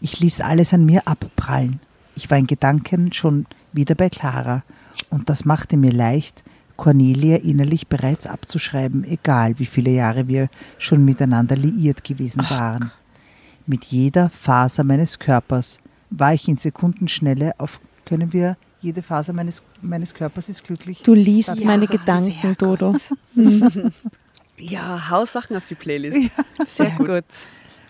Ich ließ alles an mir abprallen. Ich war in Gedanken schon wieder bei Clara und das machte mir leicht, Cornelia innerlich bereits abzuschreiben, egal wie viele Jahre wir schon miteinander liiert gewesen waren. Mit jeder Faser meines Körpers war ich in Sekundenschnelle auf, können wir, jede Faser meines, meines Körpers ist glücklich. Du liest Ja, meine so Gedanken, sehr Dodo. Ja, hau Sachen auf die Playlist. Sehr gut.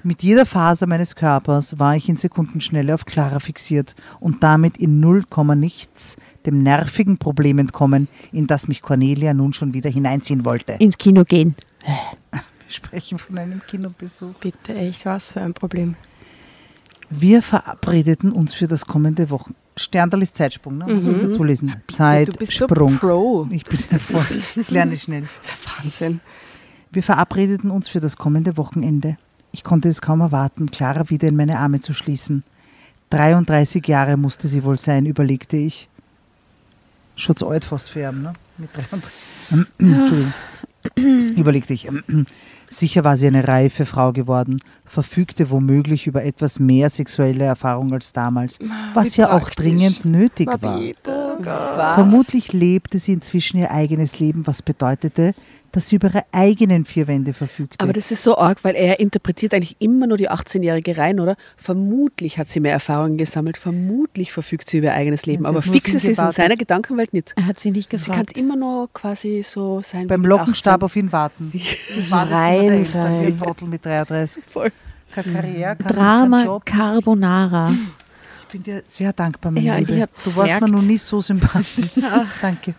Mit jeder Faser meines Körpers war ich in Sekundenschnelle auf Clara fixiert und damit in null Komma nichts dem nervigen Problem entkommen, in das mich Cornelia nun schon wieder hineinziehen wollte. Ins Kino gehen. Wir sprechen von einem Kinobesuch. Bitte, echt, was für ein Problem. Wir verabredeten uns für das kommende Wochen. Sterndal ist Zeitsprung, ne? Muss ich dazu lesen. Du bist so Zeitsprung. pro. ich bin voll. Ich lerne schnell. Das ist Wahnsinn. Wir verabredeten uns für das kommende Wochenende. Ich konnte es kaum erwarten, Clara wieder in meine Arme zu schließen. 33 Jahre musste sie wohl sein, überlegte ich. Schon zu alt fast für ihn, ne? Mit 33. Entschuldigung. überlegte ich. Sicher war sie eine reife Frau geworden, verfügte womöglich über etwas mehr sexuelle Erfahrung als damals, was wie ja auch praktisch. dringend nötig war. Was? Vermutlich lebte sie inzwischen ihr eigenes Leben, was bedeutete, dass sie über ihre eigenen vier Wände verfügte. Aber das ist so arg, weil er interpretiert eigentlich immer nur die 18-Jährige rein, oder? Vermutlich hat sie mehr Erfahrungen gesammelt, vermutlich verfügt sie über ihr eigenes Leben, aber fix ist es in seiner Gedankenwelt nicht. Er hat sie nicht Sie kann gefragt. immer nur quasi so sein Beim Lockenstab 18. auf ihn warten. So rein sein. Mit 33. Voll. Keine Karriere, kein, kein Drama Job. Carbonara. Ich bin dir sehr dankbar, meine Ja, Liebe. Du warst mir gemerkt. noch nie so sympathisch. Danke.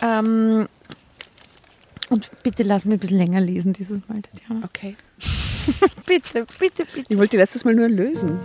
Ähm, und bitte lass mich ein bisschen länger lesen dieses Mal, Tatjana. Okay. Bitte, bitte, bitte. Ich wollte die letztes Mal nur lösen.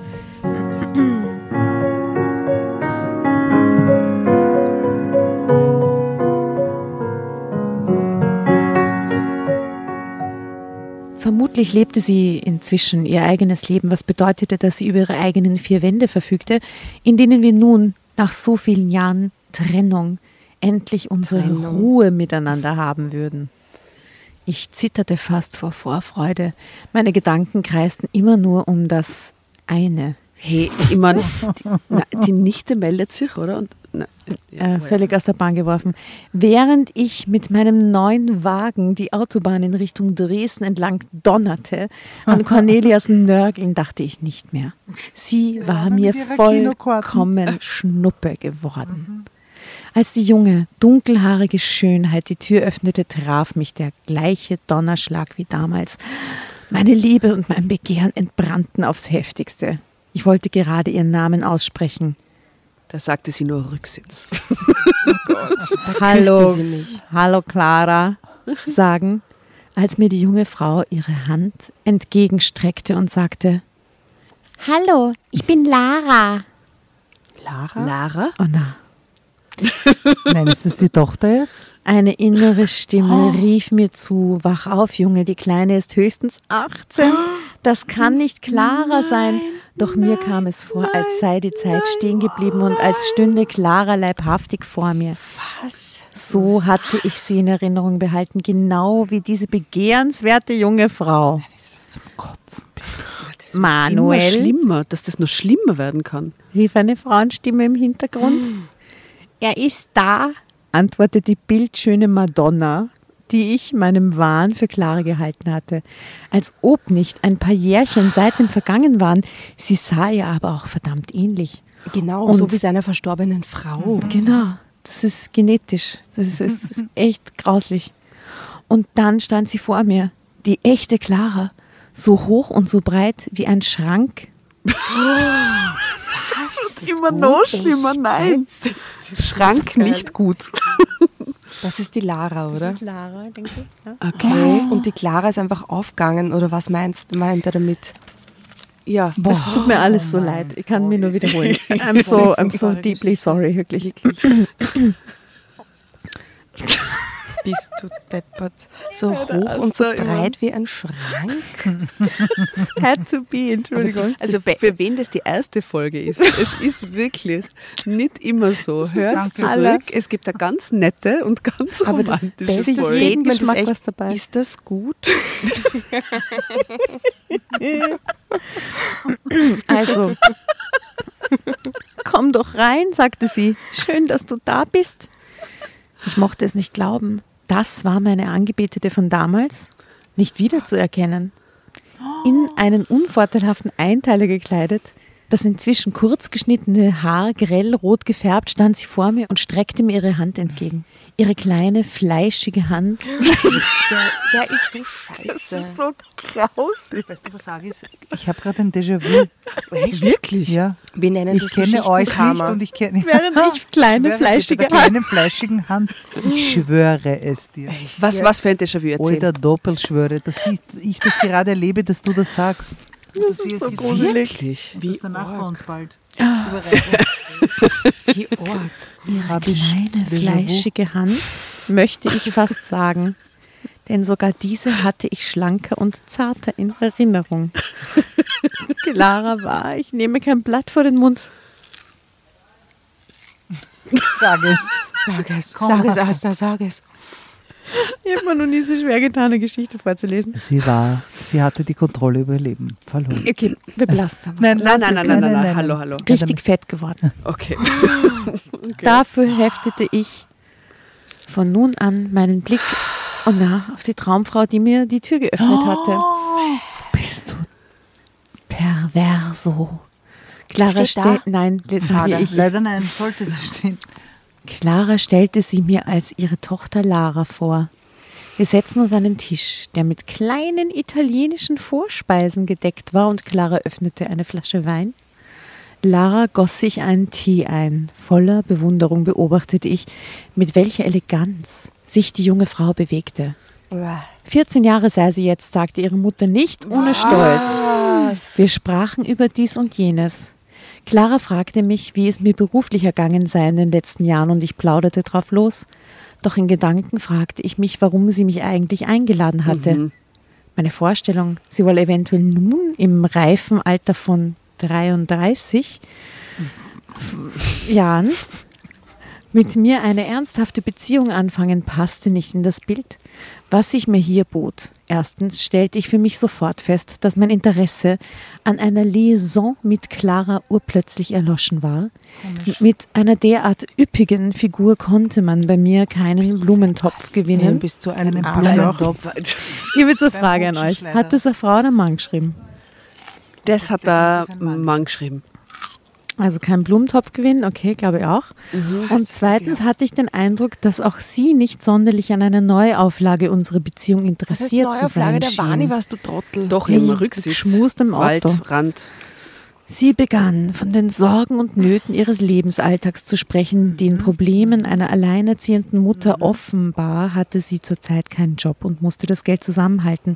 Vermutlich lebte sie inzwischen ihr eigenes Leben, was bedeutete, dass sie über ihre eigenen vier Wände verfügte, in denen wir nun nach so vielen Jahren Trennung endlich unsere Trennung. Ruhe miteinander haben würden. Ich zitterte fast vor Vorfreude. Meine Gedanken kreisten immer nur um das eine. Hey, ich meine, die, na, die Nichte meldet sich, oder? Und, na, ja, äh, völlig aus der Bahn geworfen. Während ich mit meinem neuen Wagen die Autobahn in Richtung Dresden entlang donnerte, an Cornelias Nörgeln dachte ich nicht mehr. Sie war mir vollkommen Schnuppe geworden. Als die junge, dunkelhaarige Schönheit die Tür öffnete, traf mich der gleiche Donnerschlag wie damals. Meine Liebe und mein Begehren entbrannten aufs heftigste. Ich wollte gerade ihren Namen aussprechen. Da sagte sie nur Rücksitz. Hallo, küsste sie mich. hallo Clara, sagen, als mir die junge Frau ihre Hand entgegenstreckte und sagte, Hallo, ich bin Lara. Lara? Lara? Oh na, Nein, ist das die Tochter jetzt? eine innere Stimme rief mir zu, wach auf, Junge, die Kleine ist höchstens 18. Das kann nicht Clara sein. Doch mir kam es vor, als sei die Zeit stehen geblieben und als stünde Clara leibhaftig vor mir. Was? So hatte ich sie in Erinnerung behalten, genau wie diese begehrenswerte junge Frau. Ist das zum Kotzen? Immer Manuel, schlimmer, dass das noch schlimmer werden kann. rief eine Frauenstimme im Hintergrund. Er ist da, antwortete die bildschöne Madonna, die ich meinem Wahn für Clara gehalten hatte. Als ob nicht ein paar Jährchen seitdem vergangen waren, sie sah ihr aber auch verdammt ähnlich. Genau, Und- so wie seiner verstorbenen Frau. Genau, das ist genetisch. Das ist, das ist echt grauslich. Und dann stand sie vor mir, die echte Clara, so hoch und so breit wie ein Schrank. Immer noch schlimmer, nein. Schrank nicht gut. Das ist die Lara, oder? Clara, denke ich. Ja. Okay. Und die Clara ist einfach aufgegangen, oder was meinst meint er damit? Ja, Das tut mir alles so leid. Ich kann mir nur wiederholen. I'm so, I'm so deeply sorry, wirklich. Bist du deppert? So hoch und so ja. breit wie ein Schrank? Had to be, Entschuldigung. Also für wen das die erste Folge ist, es ist wirklich nicht immer so. Hört zurück, es gibt eine ganz nette und ganz Aber das romantische beste Folge. Jeden Statement ist Geschmack echt, was dabei. ist das gut? Also, komm doch rein, sagte sie. Schön, dass du da bist. Ich mochte es nicht glauben. Das war meine Angebetete von damals, nicht wiederzuerkennen. In einen unvorteilhaften Einteiler gekleidet, das inzwischen kurz geschnittene Haar grell rot gefärbt, stand sie vor mir und streckte mir ihre Hand entgegen. Ihre kleine, fleischige Hand. Der, der ist so scheiße. so grausig. Weißt du, was sage ich? Ich habe gerade ein Déjà-vu. Wirklich? Ja. Wir nennen Ich das kenne euch nicht und ich kenne Während ich kleine, schwöre fleischige mit der kleinen fleischigen Hand. Ich schwöre es dir. Was, was für ein Déjà-vu erzählen? Oder Doppelschwöre, dass ich, ich das gerade erlebe, dass du das sagst. Das ist so gruselig. Wirklich? Wie danach bei uns bald. Wie arg. Ihre kleine, fleischige Hand, möchte ich fast sagen. Denn sogar diese hatte ich schlanker und zarter in Erinnerung. Clara war, ich nehme kein Blatt vor den Mund. Sag es. Sag es, Komm, sag es. Asta, sag es. Ich habe mir noch nie so schwer getan, eine Geschichte vorzulesen. Sie war, sie hatte die Kontrolle über ihr Leben verloren. Okay, wir belassen. Nein, Nein, nein, nein, nein, nein, nein, hallo, hallo. Richtig fett geworden. Okay. Dafür heftete ich von nun an meinen Blick oh na, auf die Traumfrau, die mir die Tür geöffnet hatte. Bist du Perverso. Clara Steht da? stellt, nein, ich. Leider nein, sollte da stehen. Clara stellte sie mir als ihre Tochter Lara vor. Wir setzten uns an den Tisch, der mit kleinen italienischen Vorspeisen gedeckt war, und Clara öffnete eine Flasche Wein. Lara goss sich einen Tee ein. Voller Bewunderung beobachtete ich, mit welcher Eleganz sich die junge Frau bewegte. 14 Jahre sei sie jetzt, sagte ihre Mutter nicht ohne Stolz. Wir sprachen über dies und jenes. Clara fragte mich, wie es mir beruflich ergangen sei in den letzten Jahren und ich plauderte drauf los. Doch in Gedanken fragte ich mich, warum sie mich eigentlich eingeladen hatte. Meine Vorstellung, sie wolle eventuell nun im reifen Alter von 33 Jahren mit mir eine ernsthafte Beziehung anfangen, passte nicht in das Bild, was sich mir hier bot. Erstens stellte ich für mich sofort fest, dass mein Interesse an einer Liaison mit Clara urplötzlich erloschen war. Mit einer derart üppigen Figur konnte man bei mir keinen Blumentopf gewinnen. bist du ein Einen Arschloch. Blumentopf. Ich habe jetzt eine Frage an euch. Hat das eine Frau oder ein Mann geschrieben? Das hat der Mann geschrieben. Also kein Blumentopfgewinn, okay, glaube ich auch. Und zweitens hatte ich den Eindruck, dass auch sie nicht sonderlich an einer Neuauflage unserer Beziehung Das heißt, interessiert zu Neuauflage sein der schien. Wani warst du Trottel. Doch, im Rücksitz. im Auto. Waldrand. Sie begann, von den Sorgen und Nöten ihres Lebensalltags zu sprechen, den Problemen einer alleinerziehenden Mutter. Offenbar hatte sie zurzeit keinen Job und musste das Geld zusammenhalten.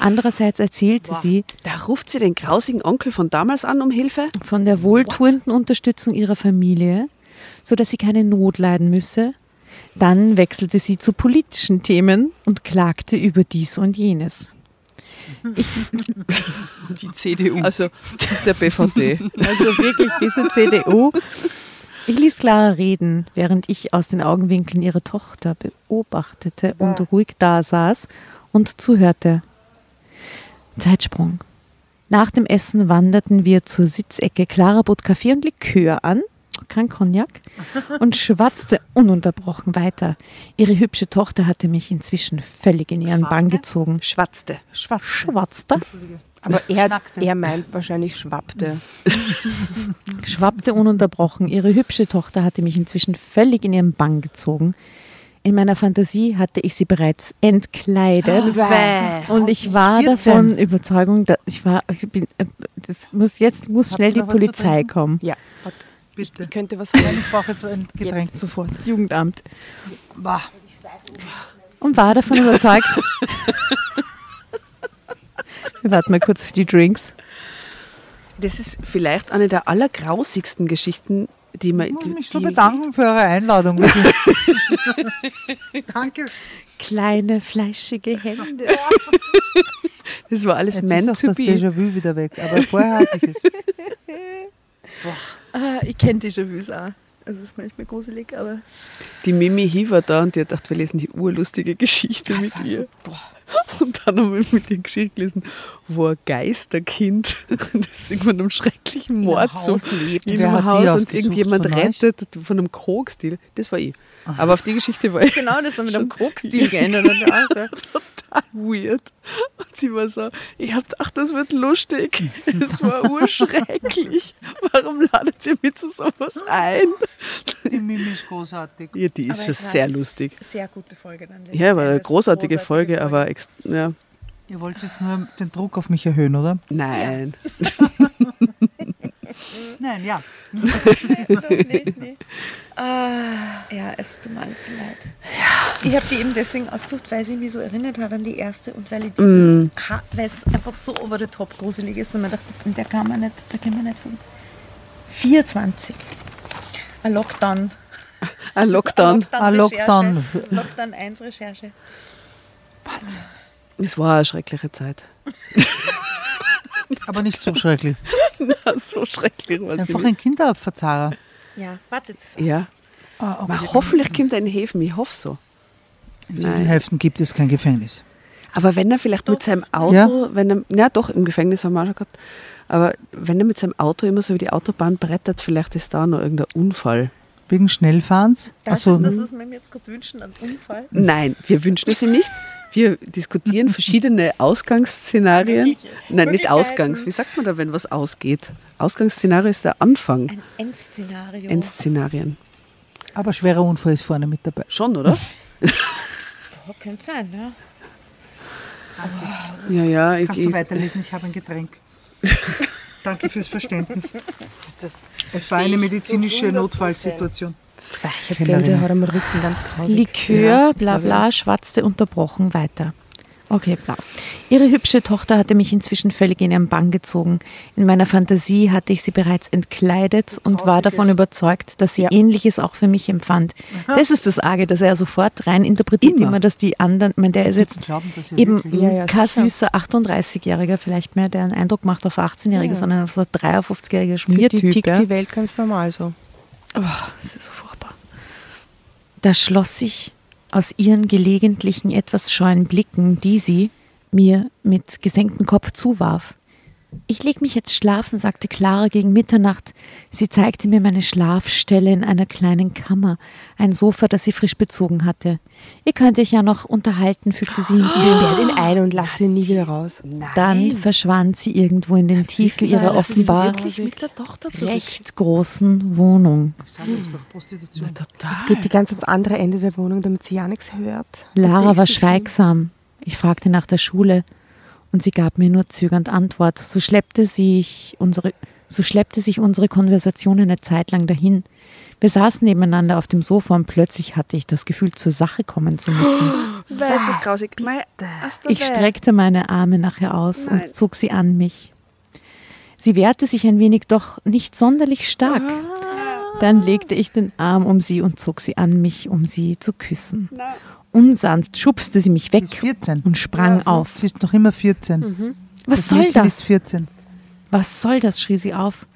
Andererseits erzählte sie Da ruft sie den grausigen Onkel von damals an um Hilfe. von der wohltuenden Unterstützung ihrer Familie, so dass sie keine Not leiden müsse. Dann wechselte sie zu politischen Themen und klagte über dies und jenes. Die CDU. Also der BVD. Also wirklich diese CDU. Ich ließ Clara reden, während ich aus den Augenwinkeln ihrer Tochter beobachtete und ruhig da saß und zuhörte. Zeitsprung. Nach dem Essen wanderten wir zur Sitzecke. Clara bot Kaffee und Likör an, kein Cognac, und schwatzte ununterbrochen weiter. Ihre hübsche Tochter hatte mich inzwischen völlig in ihren Bann gezogen. Schwatzte. Schwarz. Schwatzte, Aber er, er meint wahrscheinlich schwappte. schwappte ununterbrochen. Ihre hübsche Tochter hatte mich inzwischen völlig in ihren Bann gezogen. In meiner Fantasie hatte ich sie bereits entkleidet. Bäh. Und ich war 14. davon überzeugt, dass ich war, ich bin, äh, das muss jetzt muss Habt schnell die Polizei kommen. Ja, Bitte. ich könnte was holen. Ich brauche jetzt ein Getränk. Jetzt sofort. Jugendamt. Bah. Und war davon überzeugt. Wir warten mal kurz für die Drinks. Das ist vielleicht eine der allergrausigsten Geschichten, die man. Ich muss die, mich so bedanken für eure Einladung. Danke. Kleine, fleischige Hände. Das war alles Jetzt ist meant auch to das be. Déjà-vu wieder weg. Aber vorher hatte ich es. Ah, ich kenne Déjà-vus auch. Also es ist manchmal gruselig, aber Die Mimi Hi war da und die hat gedacht, wir lesen die urlustige Geschichte mit ihr. Und dann haben wir mit ihr Geschichte gelesen, wo ein Geisterkind, das irgendwann einem schrecklichen Mord so Haus lebt. in einem Haus und irgendjemand von rettet von einem Krogstil. Das war ich. Aber auf die Geschichte war ich genau das dann mit Schon- einem Kokstil geändert. Und weird. Und sie war so, ich hab gedacht, das wird lustig. Es war urschrecklich. Warum ladet ihr mit zu sowas ein? Die Mimi ist großartig. Ja, die ist schon sehr lustig. Sehr gute Folge dann. Ja, war eine großartige Folge, aber ex ja, Ihr wollt jetzt nur den Druck auf mich erhöhen, oder? nein. Nein, ja. nee, nee. ja, es tut mir alles leid. Ich habe die eben deswegen ausgesucht, weil sie mich so erinnert hat an die erste und weil ich dieses, ha, weil es einfach so over the top gruselig ist und man dachte, der kann man nicht, da kann man nicht von 24. Ein Lockdown. Ein Lockdown. Ein Lockdown. Lockdown 1 Recherche. Es war eine schreckliche Zeit. Aber nicht so schrecklich. so schrecklich war Es einfach ein Kinderabverzahrer. Ja, wartet es. Ja. Aber hoffentlich kommt er in Häfen, ich hoffe so. In diesen Nein. Heften gibt es kein Gefängnis. Aber wenn er vielleicht mit seinem Auto, Ja. wenn er, ja doch, im Gefängnis haben wir auch schon gehabt, aber wenn er mit seinem Auto immer so über die Autobahn brettert, vielleicht ist da noch irgendein Unfall. Wegen Schnellfahrens. Das Achso, ist das, was wir mir jetzt gerade wünschen, ein Unfall. Nein, wir wünschen es ihm nicht. Wir diskutieren verschiedene Ausgangsszenarien. Nein, nicht. Ausgangs. Wie sagt man da, wenn was ausgeht? Ausgangsszenario ist der Anfang. Ein Endszenario. Endszenarien. aber schwerer Unfall ist vorne mit dabei. Schon, oder? Ja, könnte sein, ja. Ja, ja. Ich, Kannst du ich, weiterlesen? Ich habe ein Getränk. Danke fürs Verständnis. Es war eine medizinische Notfallsituation. Ich habe Gänsehaut am Rücken, ganz grausig. Likör, bla bla, schwatzte unterbrochen weiter. Okay, bla. Ihre hübsche Tochter hatte mich inzwischen völlig in ihren Bann gezogen. In meiner Fantasie hatte ich sie bereits entkleidet und war davon überzeugt, dass sie Ähnliches auch für mich empfand. Das ist das Arge, dass er sofort rein interpretiert Immer. immer, dass die anderen, ich meine, der ist jetzt Glauben, eben Ja, ja, kein süßer 38-Jähriger vielleicht mehr, der einen Eindruck macht auf 18-Jährige, Ja. sondern auf so ein 53-jähriger Für die Schmiertyp. tickt ja. die Welt ganz normal so. Oh, das ist so furchtbar. Da schloss sich aus ihren gelegentlichen etwas scheuen Blicken, die sie mir mit gesenktem Kopf zuwarf, Ich leg mich jetzt schlafen, sagte Clara gegen Mitternacht. Sie zeigte mir meine Schlafstelle in einer kleinen Kammer, ein Sofa, das sie frisch bezogen hatte. Ihr könnt euch ja noch unterhalten, fügte sie hinzu. Sie sperrt ihn ein und lasst ihn nie wieder raus. Dann verschwand sie irgendwo in den Tiefen ihrer offenbar wirklich mit der Tochter zurück. recht großen Wohnung. Prostitution. Total. Geht die ganz ans andere Ende der Wohnung, damit sie ja nichts hört. Lara war schweigsam. Ich fragte nach der Schule und sie gab mir nur zögernd Antwort. So schleppte sich unsere, so schleppte sich unsere Konversation eine Zeit lang dahin. Wir saßen nebeneinander auf dem Sofa und plötzlich hatte ich das Gefühl, zur Sache kommen zu müssen. Wer ist das grausig? Ich streckte meine Arme nachher aus Nein. und zog sie an mich. Sie wehrte sich ein wenig, doch nicht sonderlich stark. Dann legte ich den Arm um sie und zog sie an mich, um sie zu küssen. Unsanft schubste sie mich weg Sie ist 14. und sprang auf. Sie ist noch immer 14. Was das soll Mädchen ist das? 14. Was soll das? schrie sie auf.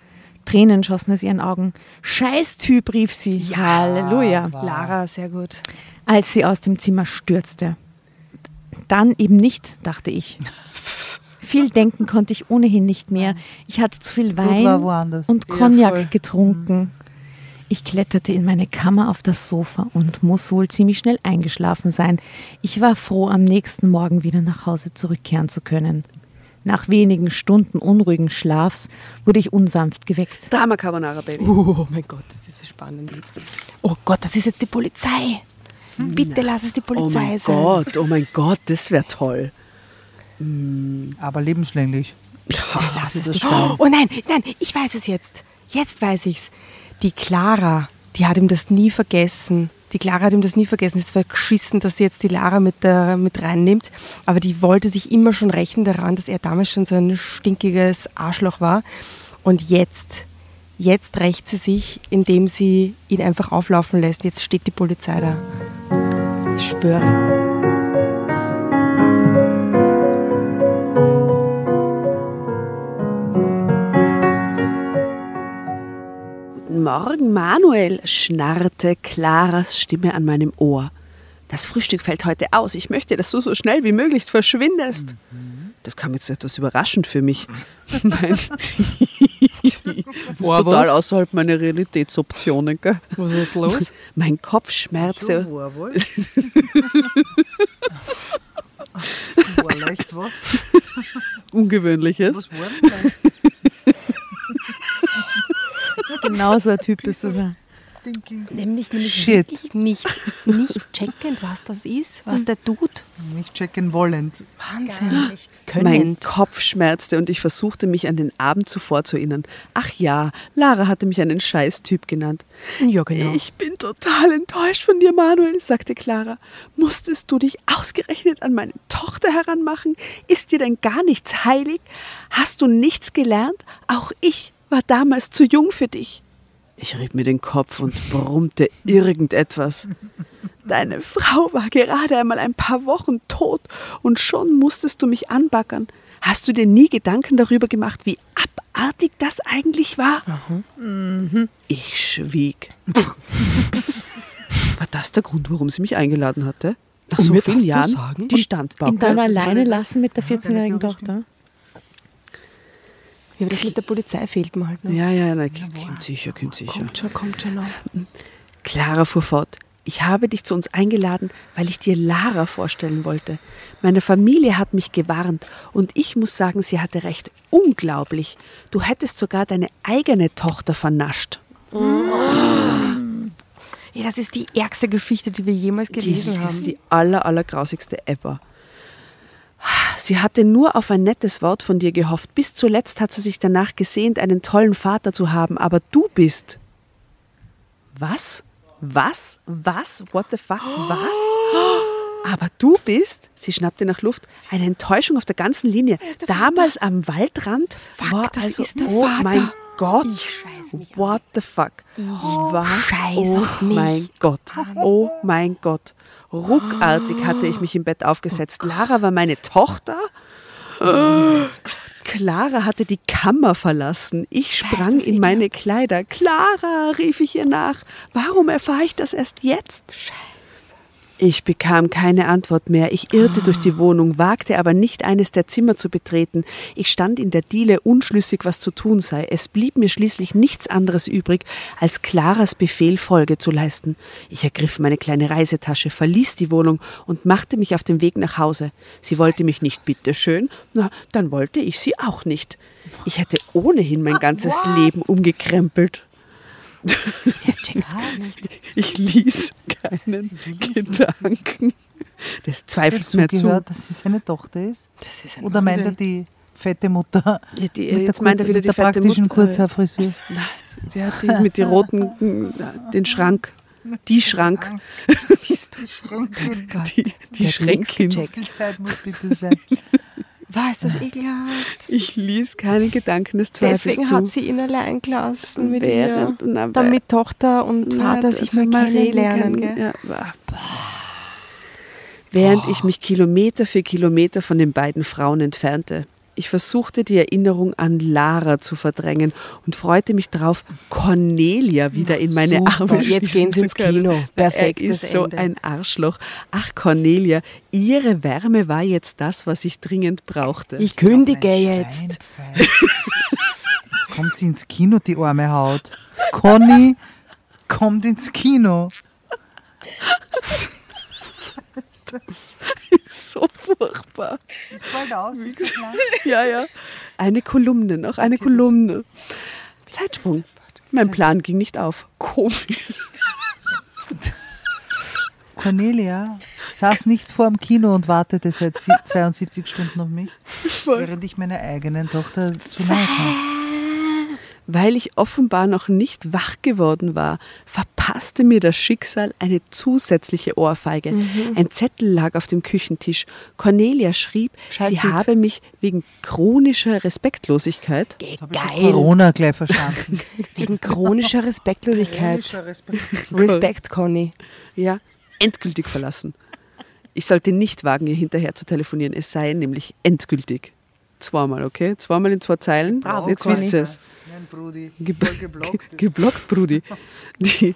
Tränen schossen aus ihren Augen. Scheißtyp, rief sie. Halleluja. Lara, sehr gut. Als sie aus dem Zimmer stürzte. Dann eben nicht, dachte ich. Viel denken konnte ich ohnehin nicht mehr. Ich hatte zu viel Wein und Ja, Cognac voll. getrunken. Ich kletterte in meine Kammer auf das Sofa und muss wohl ziemlich schnell eingeschlafen sein. Ich war froh, am nächsten Morgen wieder nach Hause zurückkehren zu können. Nach wenigen Stunden unruhigen Schlafs wurde ich unsanft geweckt. Drama Carbonara, Baby. Oh mein Gott, das ist spannend. Oh Gott, das ist jetzt die Polizei. Bitte lass es die Oh Polizei mein sein. Gott, oh mein Gott, das wäre toll. Aber lebenslänglich. Lass es das die. Oh nein, nein, ich weiß es jetzt. Jetzt weiß ich's. Die Clara, die hat ihm das nie vergessen. Die Clara hat ihm das nie vergessen. Es war geschissen, dass sie jetzt die Lara mit, der, mit reinnimmt. Aber die wollte sich immer schon rächen daran, dass er damals schon so ein stinkiges Arschloch war. Und jetzt, jetzt rächt sie sich, indem sie ihn einfach auflaufen lässt. Jetzt steht die Polizei da. Ich schwöre. Guten Morgen, Manuel, schnarrte Claras Stimme an meinem Ohr. Das Frühstück fällt heute aus. Ich möchte, dass du so schnell wie möglich verschwindest. Das kam jetzt etwas überraschend für mich. Mein, das ist War total was? außerhalb meiner Realitätsoptionen. Gell? Was ist los? Mein Kopf schmerzte. war wohl. war leicht was. Ungewöhnliches. Was war denn? Genau so ein Typ bist du. so. Stinking. Nämlich, nämlich Shit. wirklich nicht, nicht checkend, was das ist, was der tut. Nicht checken wollend. Wahnsinn. Mein Können. Kopf schmerzte und ich versuchte mich an den Abend zuvor zu erinnern. Ach ja, Lara hatte mich einen Scheißtyp genannt. Ja, genau. Ich bin total enttäuscht von dir, Manuel, sagte Clara. Musstest du dich ausgerechnet an meine Tochter heranmachen? Ist dir denn gar nichts heilig? Hast du nichts gelernt? Auch ich war damals zu jung für dich. Ich rieb mir den Kopf und brummte irgendetwas. Deine Frau war gerade einmal ein paar Wochen tot und schon musstest du mich anbackern. Hast du dir nie Gedanken darüber gemacht, wie abartig das eigentlich war? Mhm. Ich schwieg. War das der Grund, warum sie mich eingeladen hatte? Nach Um so mir vielen Jahren? sagen? Die Standbauke. In dann alleine lassen mit der 14-jährigen theoretisch. Tochter. Ja, aber das mit der Polizei fehlt mir halt noch. Ja, ja, na, kommt sicher, kommt sicher. Kommt schon, kommt schon noch. Clara fuhr fort. Ich habe dich zu uns eingeladen, weil ich dir Lara vorstellen wollte. Meine Familie hat mich gewarnt und ich muss sagen, sie hatte recht. Unglaublich. Du hättest sogar deine eigene Tochter vernascht. Ja, das ist die ärgste Geschichte, die wir jemals gelesen haben. ist die aller, allergrausigste ever. Sie hatte nur auf ein nettes Wort von dir gehofft. Bis zuletzt hat sie sich danach gesehnt, einen tollen Vater zu haben. Aber du bist. Was? Was? Was? What the fuck? Was? Aber du bist, sie schnappte nach Luft, eine Enttäuschung auf der ganzen Linie. Damals am Waldrand war das also, ist der oh Vater. mein Gott. Ich. What the fuck? Was? scheiß oh mein Gott. Oh mein Gott. Ruckartig hatte ich mich im Bett aufgesetzt. Lara war meine Tochter. Clara hatte die Kammer verlassen. Ich sprang in meine Kleider. Clara, rief ich ihr nach. Warum erfahre ich das erst jetzt? Ich bekam keine Antwort mehr. Ich irrte durch die Wohnung, wagte aber nicht eines der Zimmer zu betreten. Ich stand in der Diele unschlüssig, was zu tun sei. Es blieb mir schließlich nichts anderes übrig, als Claras Befehl Folge zu leisten. Ich ergriff meine kleine Reisetasche, verließ die Wohnung und machte mich auf den Weg nach Hause. Sie wollte mich nicht bitteschön, na, dann wollte ich sie auch nicht. Ich hätte ohnehin mein ganzes Leben umgekrempelt. Ich ließ keinen Gedanken des Zweifels mehr zu. zugehört, dass sie seine Tochter ist? Das ist Oder meint er die fette Mutter Ja, die, mit jetzt der, meint er wieder die der fette praktischen Mutter. Kurzhaarfrisur? Nein, sie hat die mit den roten, den Schrank, die Schrank, Die Schränkin. die, die Schränkin. Zeit muss bitte sein. War ist das ekelhaft? Ich ließ keine Gedanken des Zweifels Deswegen zu. hat sie ihn allein gelassen mit Während- ihr. na, Damit Tochter und Na, Vater dass sich mal kennenlernen. können. Gell? Ja. Während ich mich Kilometer für Kilometer von den beiden Frauen entfernte. Ich versuchte die Erinnerung an Lara zu verdrängen und freute mich darauf, Cornelia wieder in meine Super, Arme jetzt schließen gehen sie zu ins. Kino. Er Perfektes ist so Ende. ein Arschloch. Ach Cornelia, ihre Wärme war jetzt das, was ich dringend brauchte. Ich kündige jetzt. Jetzt kommt sie ins Kino, die arme Haut. Conny kommt ins Kino. so furchtbar. Ist bald aus, ist das klar? Ja, ja. Eine Kolumne, noch eine Kolumne. Zeitsprung. Mein Plan ging nicht auf. Komisch. Cornelia saß nicht vor dem Kino und wartete seit sie- 72 Stunden auf mich, während ich meiner eigenen Tochter zu nahe kam. Weil ich offenbar noch nicht wach geworden war, verpasste mir das Schicksal eine zusätzliche Ohrfeige. Ein Zettel lag auf dem Küchentisch. Cornelia schrieb, Scheiß sie Typ. habe mich wegen chronischer Respektlosigkeit Geil. Corona gleich verstanden. Wegen chronischer Respektlosigkeit. Respekt, Conny. ja, endgültig verlassen. Ich sollte nicht wagen, ihr hinterher zu telefonieren. Es sei nämlich endgültig. Zweimal, okay? Zweimal in zwei Zeilen. Bravo, Jetzt Conny. wisst ihr es. Nein, Brudi, geblockt. geblockt, Brudi. Die,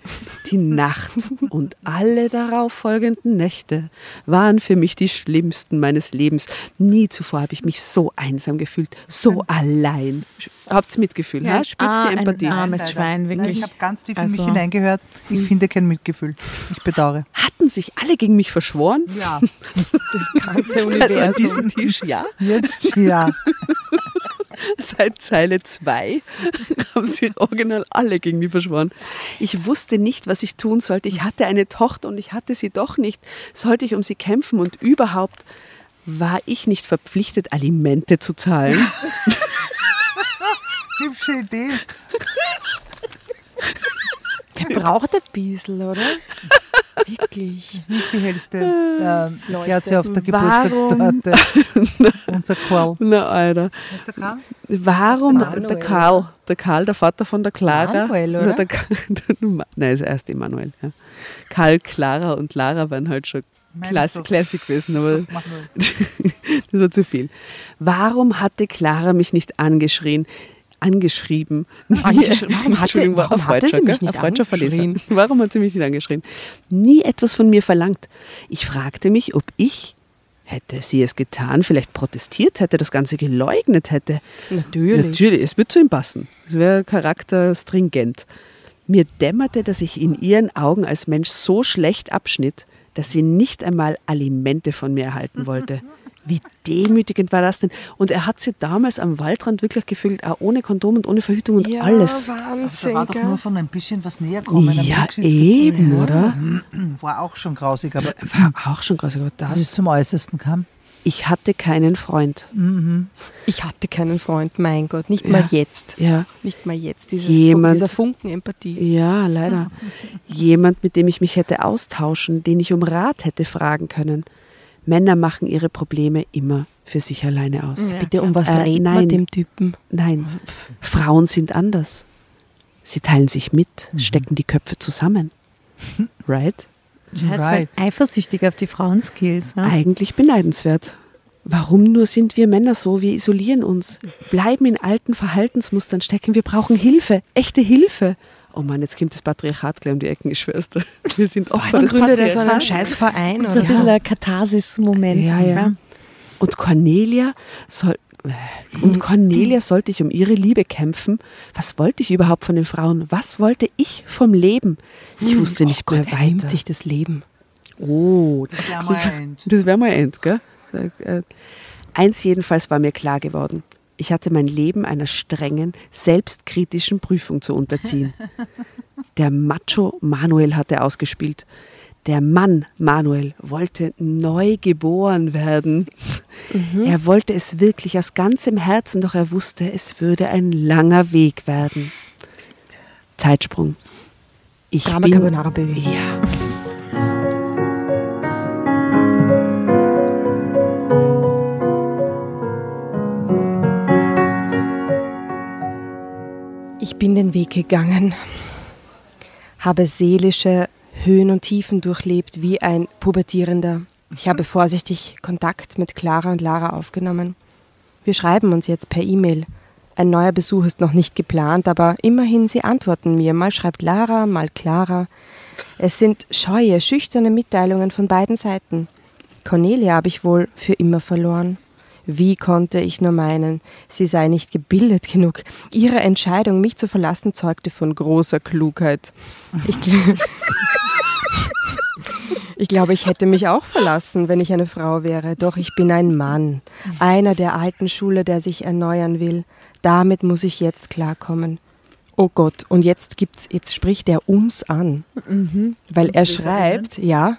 die Nacht und alle darauf folgenden Nächte waren für mich die schlimmsten meines Lebens. Nie zuvor habe ich mich so einsam gefühlt, so allein. Habt's Mitgefühl, Ja, ja, spürt's ah, die ein Empathie. armes Leider. Schwein, Nein, wirklich. ich habe ganz tief in Also- mich hineingehört. Ich finde kein Mitgefühl. Ich bedauere. Hatten sich alle gegen mich verschworen? Ja, Das ganze Also an Universum. diesem Tisch, ja. jetzt ja. Seit Zeile 2 haben sie original alle gegen mich verschworen. Ich wusste nicht, was ich tun sollte. Ich hatte eine Tochter und ich hatte sie doch nicht. Sollte ich um sie kämpfen und überhaupt war ich nicht verpflichtet, Alimente zu zahlen? Hübsche Idee. Der braucht ein bisschen, oder? Wirklich. Nicht die hellste Leuchte. Kerze auf der? Geburtstagstorte. Unser Karl. Na, Alter. Ist der Karl? Warum Manuel, der Karl, der Karl, der Vater von der Clara? Manuel, Na, oder? der, Ka- der, nein, ist erst Emanuel. Ja. Karl, Clara und Lara waren halt schon Meine Klass, doch. Classic gewesen, aber das war zu viel. Warum hatte Clara mich nicht angeschrien? Angeschrieben. Angesch- warum hat sie- warum mich nicht angeschrien? Warum hat sie mich nicht angeschrien? Nie etwas von mir verlangt. Ich fragte mich, ob ich, hätte sie es getan, vielleicht protestiert hätte, das Ganze geleugnet hätte. Natürlich. Natürlich, es wird zu ihm passen. Es wäre charakterstringent. Mir dämmerte, dass ich in ihren Augen als Mensch so schlecht abschnitt, dass sie nicht einmal Alimente von mir erhalten wollte. Wie demütigend war das denn? Und er hat sie damals am Waldrand wirklich gefühlt, auch ohne Kondom und ohne Verhütung und ja, alles. Also da Wahnsinn, war doch nur von ein bisschen was näher kommen. Ja, eben, oder? War auch schon grausig, aber War auch schon krass, aber dass es das. zum Äußersten kam. Ich hatte keinen Freund. Ich hatte keinen Freund, mein Gott. Nicht mal jetzt. Ja. Nicht mal jetzt. Dieses Jemand- dieser Funken Empathie. Ja, leider. Jemand, mit dem ich mich hätte austauschen, den ich um Rat hätte fragen können. Männer machen ihre Probleme immer für sich alleine aus. Bitte, um was Äh, reden wir nein. dem Typen? Nein, Frauen sind anders. Sie teilen sich mit, stecken die Köpfe zusammen. Right? Ist Right. eifersüchtig auf die Frauenskills. Ja? Eigentlich beneidenswert. Warum nur sind wir Männer so? Wir isolieren uns, bleiben in alten Verhaltensmustern stecken. Wir brauchen Hilfe, echte Hilfe. Oh Mann, jetzt kommt das Patriarchat gleich um die Ecken, ich schwör's dir. Wir sind Opfer Jetzt des gründet er so einen Patriarchats. scheiß Verein. So ein Oder? bisschen ein Katharsis-Moment. Ja, ja. Und Cornelia soll. äh, Und Cornelia sollte ich um ihre Liebe kämpfen. Was wollte ich überhaupt von den Frauen? Was wollte ich vom Leben? Ich wusste nicht Oh mehr Gott, er nimmt sich das Leben. Oh, Das wäre mal ein das wäre mal end, gell? Äh, Eins jedenfalls war mir klar geworden. Ich hatte mein Leben einer strengen, selbstkritischen Prüfung zu unterziehen. Der Macho Manuel hatte ausgespielt. Der Mann Manuel wollte neu geboren werden. Er wollte es wirklich aus ganzem Herzen, doch er wusste, es würde ein langer Weg werden. Zeitsprung. Ich Drama bin, Carbonara Baby. Ja. Ich bin den Weg gegangen, habe seelische Höhen und Tiefen durchlebt wie ein Pubertierender. Ich habe vorsichtig Kontakt mit Clara und Lara aufgenommen. Wir schreiben uns jetzt per E-Mail. Ein neuer Besuch ist noch nicht geplant, aber immerhin sie antworten mir. Mal schreibt Lara, mal Clara. Es sind scheue, schüchterne Mitteilungen von beiden Seiten. Cornelia habe ich wohl für immer verloren. Wie konnte ich nur meinen, sie sei nicht gebildet genug? Ihre Entscheidung, mich zu verlassen, zeugte von großer Klugheit. Ich, gl ich glaube, ich hätte mich auch verlassen, wenn ich eine Frau wäre. Doch ich bin ein Mann, einer der alten Schule, der sich erneuern will. Damit muss ich jetzt klarkommen. Oh Gott, und jetzt gibt's, jetzt spricht er ums an. Weil er schreibt, ja,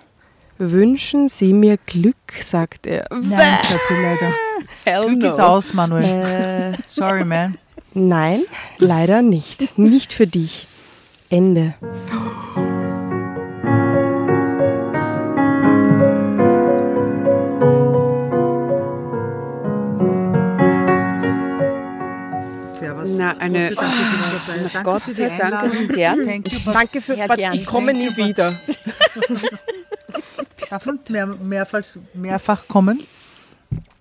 wünschen Sie mir Glück, sagt er. Nein, Schatzi, leider. Hell Glück ist aus, Manuel. Äh, Sorry, man. nein, leider nicht. Nicht für dich. Ende. Servus. Na, eine-. Na, Danke Gott für die sei Dank, gern. Danke für, but gern. ich komme nie wieder. Darf man mehr, mehrfach, mehrfach kommen?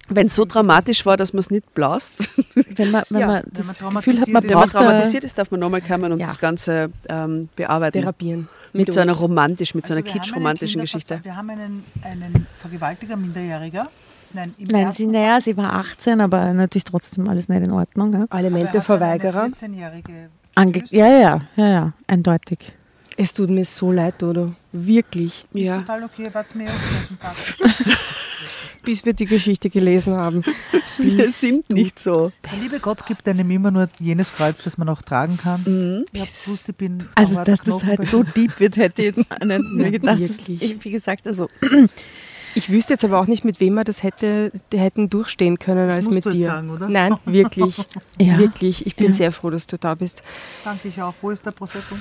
Wenn es so dramatisch war, dass man es nicht blast, Wenn man, wenn Ja, man wenn das man Gefühl hat, man traumatisiert ist. wenn man braucht traumatisiert ist, darf man nochmal kommen und Ja. das Ganze ähm, bearbeiten. Therapieren. Mit so einer romantisch, mit so einer Also kitsch-romantischen Geschichte. Wir haben einen, einen Vergewaltiger Minderjähriger. Nein, im Nein, sie, naja, sie war 18, aber natürlich trotzdem alles nicht in Ordnung. Ja, er 14-jährige Ange ja, ja, ja, ja, eindeutig. Es tut mir so leid, Dodo. Wirklich. Ist Ja. total okay, war's mir auch sehr sympathisch. Bis wir die Geschichte gelesen haben. Wir sind nicht so. Der liebe Gott gibt einem immer nur jenes Kreuz, das man auch tragen kann. Mhm. Ich ich bin Also, dass das Knochen halt bei- so deep wird, hätte ich jetzt nicht mehr gedacht. Das, wie gesagt, also Ich wüsste jetzt aber auch nicht, mit wem wir das hätte, hätten durchstehen können Das als musst mit du jetzt dir. sagen, oder? Nein, wirklich. Ja. Wirklich. Ich bin Ja. sehr froh, dass du da bist. Danke ich auch. Wo ist der Prosecco?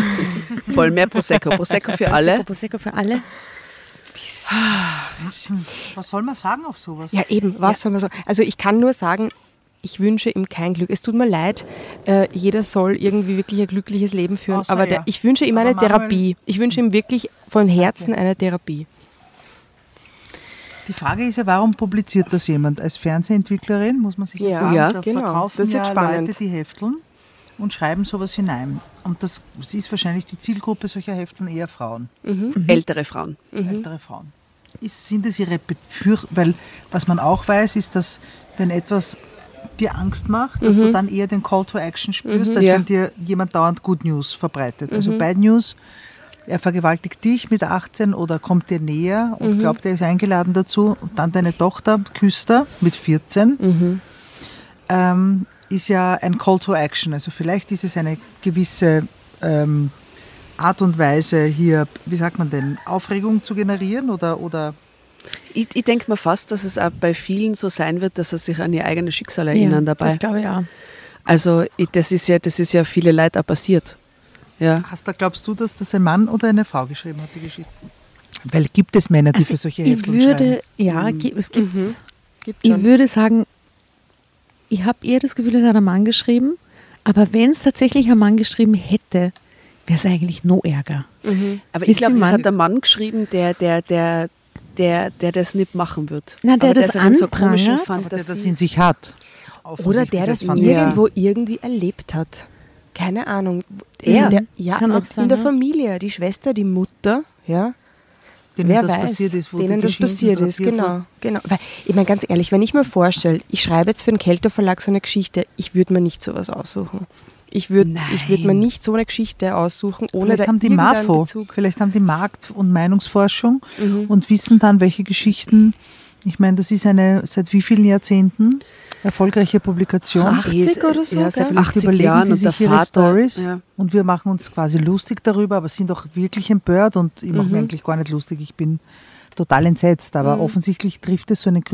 Voll mehr Prosecco. Prosecco für alle. Prosecco für alle. Was soll man sagen auf sowas? Ja, eben, was soll man sagen? Also ich kann nur sagen, ich wünsche ihm kein Glück. Es tut mir leid, äh, jeder soll irgendwie wirklich ein glückliches Leben führen. Außer aber der, er. ich wünsche ihm Aber eine Manuel- Therapie. Ich wünsche ihm wirklich von Herzen eine Therapie. Die Frage ist ja, warum publiziert das jemand? Als Fernsehentwicklerin muss man sich Ja, fragen, ja, da genau. verkaufen Das ist ja spannend. Leute die Hefteln und schreiben sowas hinein. Und das ist wahrscheinlich die Zielgruppe solcher Hefteln eher Frauen, Ältere Frauen. ältere Frauen. Ist, sind es ihre Befürchtungen? Weil was man auch weiß, ist, dass wenn etwas dir Angst macht, dass du dann eher den Call to Action spürst, als Ja. wenn dir jemand dauernd Good News verbreitet. Also Bad News, er vergewaltigt dich mit 18 oder kommt dir näher und glaubt, er ist eingeladen dazu und dann deine Tochter küsst er mit 14, ähm, ist ja ein Call to Action. Also vielleicht ist es eine gewisse ähm, Art und Weise hier, wie sagt man denn, Aufregung zu generieren oder, oder Ich, ich denke mir fast, dass es auch bei vielen so sein wird, dass sie sich an ihr eigenes Schicksal erinnern dabei. Das glaube ich auch. Also ich, das ist ja, das ist ja viele Leute auch passiert. Ja. hast da glaubst du, dass das ein Mann oder eine Frau geschrieben hat, die Geschichte? Weil gibt es Männer, die für solche Also ich Hefteln schreiben? würde, ja, gi- es gibt Gibt Ich schon. würde sagen, ich habe eher das Gefühl, es hat ein Mann geschrieben, aber wenn es tatsächlich ein Mann geschrieben hätte, wäre es eigentlich noch ärger. Aber Ist ich glaube, das Mann- hat der Mann geschrieben, der, der, der, der, der das nicht machen wird. Na, der Aber das in so komischen anprangert. Aber der das in sich hat. Oder der das fand irgendwo irgendwie erlebt hat. Keine Ahnung. Er? Also der, ja, Kann auch in sein, der ja. Familie, die Schwester, die Mutter, ja. Denen Wer das weiß, passiert ist, wo denen das passiert ist, genau, genau. Weil, ich meine, ganz ehrlich, wenn ich mir vorstelle, ich schreibe jetzt für den Kelter Verlag so eine Geschichte, ich würde mir nicht sowas aussuchen. Ich würde ich würd mir nicht so eine Geschichte aussuchen, ohne Vielleicht haben die MAFO, Bezug. vielleicht haben die Markt- und Meinungsforschung Mhm. und wissen dann, welche Geschichten, ich meine, das ist eine seit wie vielen Jahrzehnten erfolgreiche Publikation. 80 oder so, Ja, vielleicht 80 überlegen Jahren die und der sich ihre Stories. Ja. Und wir machen uns quasi lustig darüber, aber sind auch wirklich empört und ich mache Mhm. mir eigentlich gar nicht lustig. Ich bin total entsetzt. Aber offensichtlich trifft es so einen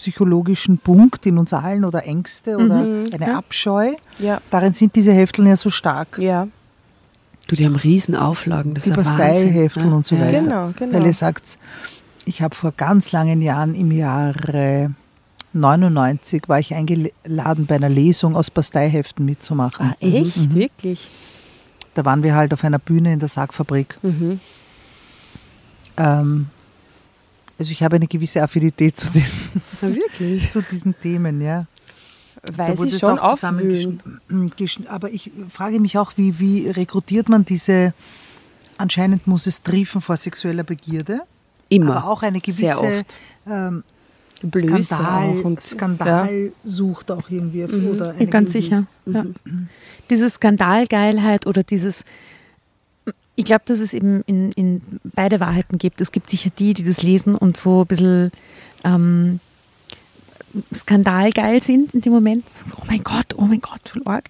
kryptopsychologischen Punkt in uns allen oder Ängste oder Mhm. eine Ja. Abscheu. Ja, Darin sind diese Hefteln ja so stark. ja, Du, die haben Riesenauflagen. Das die ist ja Wahnsinn. Basteihefteln Ja. und so weiter. Genau, genau. Weil ihr sagt, ich habe vor ganz langen Jahren im Jahre 99 war ich eingeladen bei einer Lesung aus Basteiheften mitzumachen. Ah, echt? Mhm. Wirklich? Da waren wir halt auf einer Bühne in der Sargfabrik. Mhm. Ähm, also ich habe eine gewisse Affinität zu diesen, wirklich? zu diesen Themen, ja. Weil Da wurde sie es schon auch aufwühlen. zusammengeschn- geschn- Aber ich frage mich auch, wie, wie rekrutiert man diese, anscheinend muss es triefen vor sexueller Begierde, Immer. aber auch eine gewisse Sehr oft. Ähm, Blöße Skandal, auch und- Skandal sucht auch irgendwie. Mhm. Oder Ja, ganz sicher. Ja. Diese Skandalgeilheit oder dieses, ich glaube, dass es eben in, in beide Wahrheiten gibt. Es gibt sicher die, die das lesen und so ein bisschen ähm, skandalgeil sind in dem Moment. So, oh mein Gott, oh mein Gott, voll arg.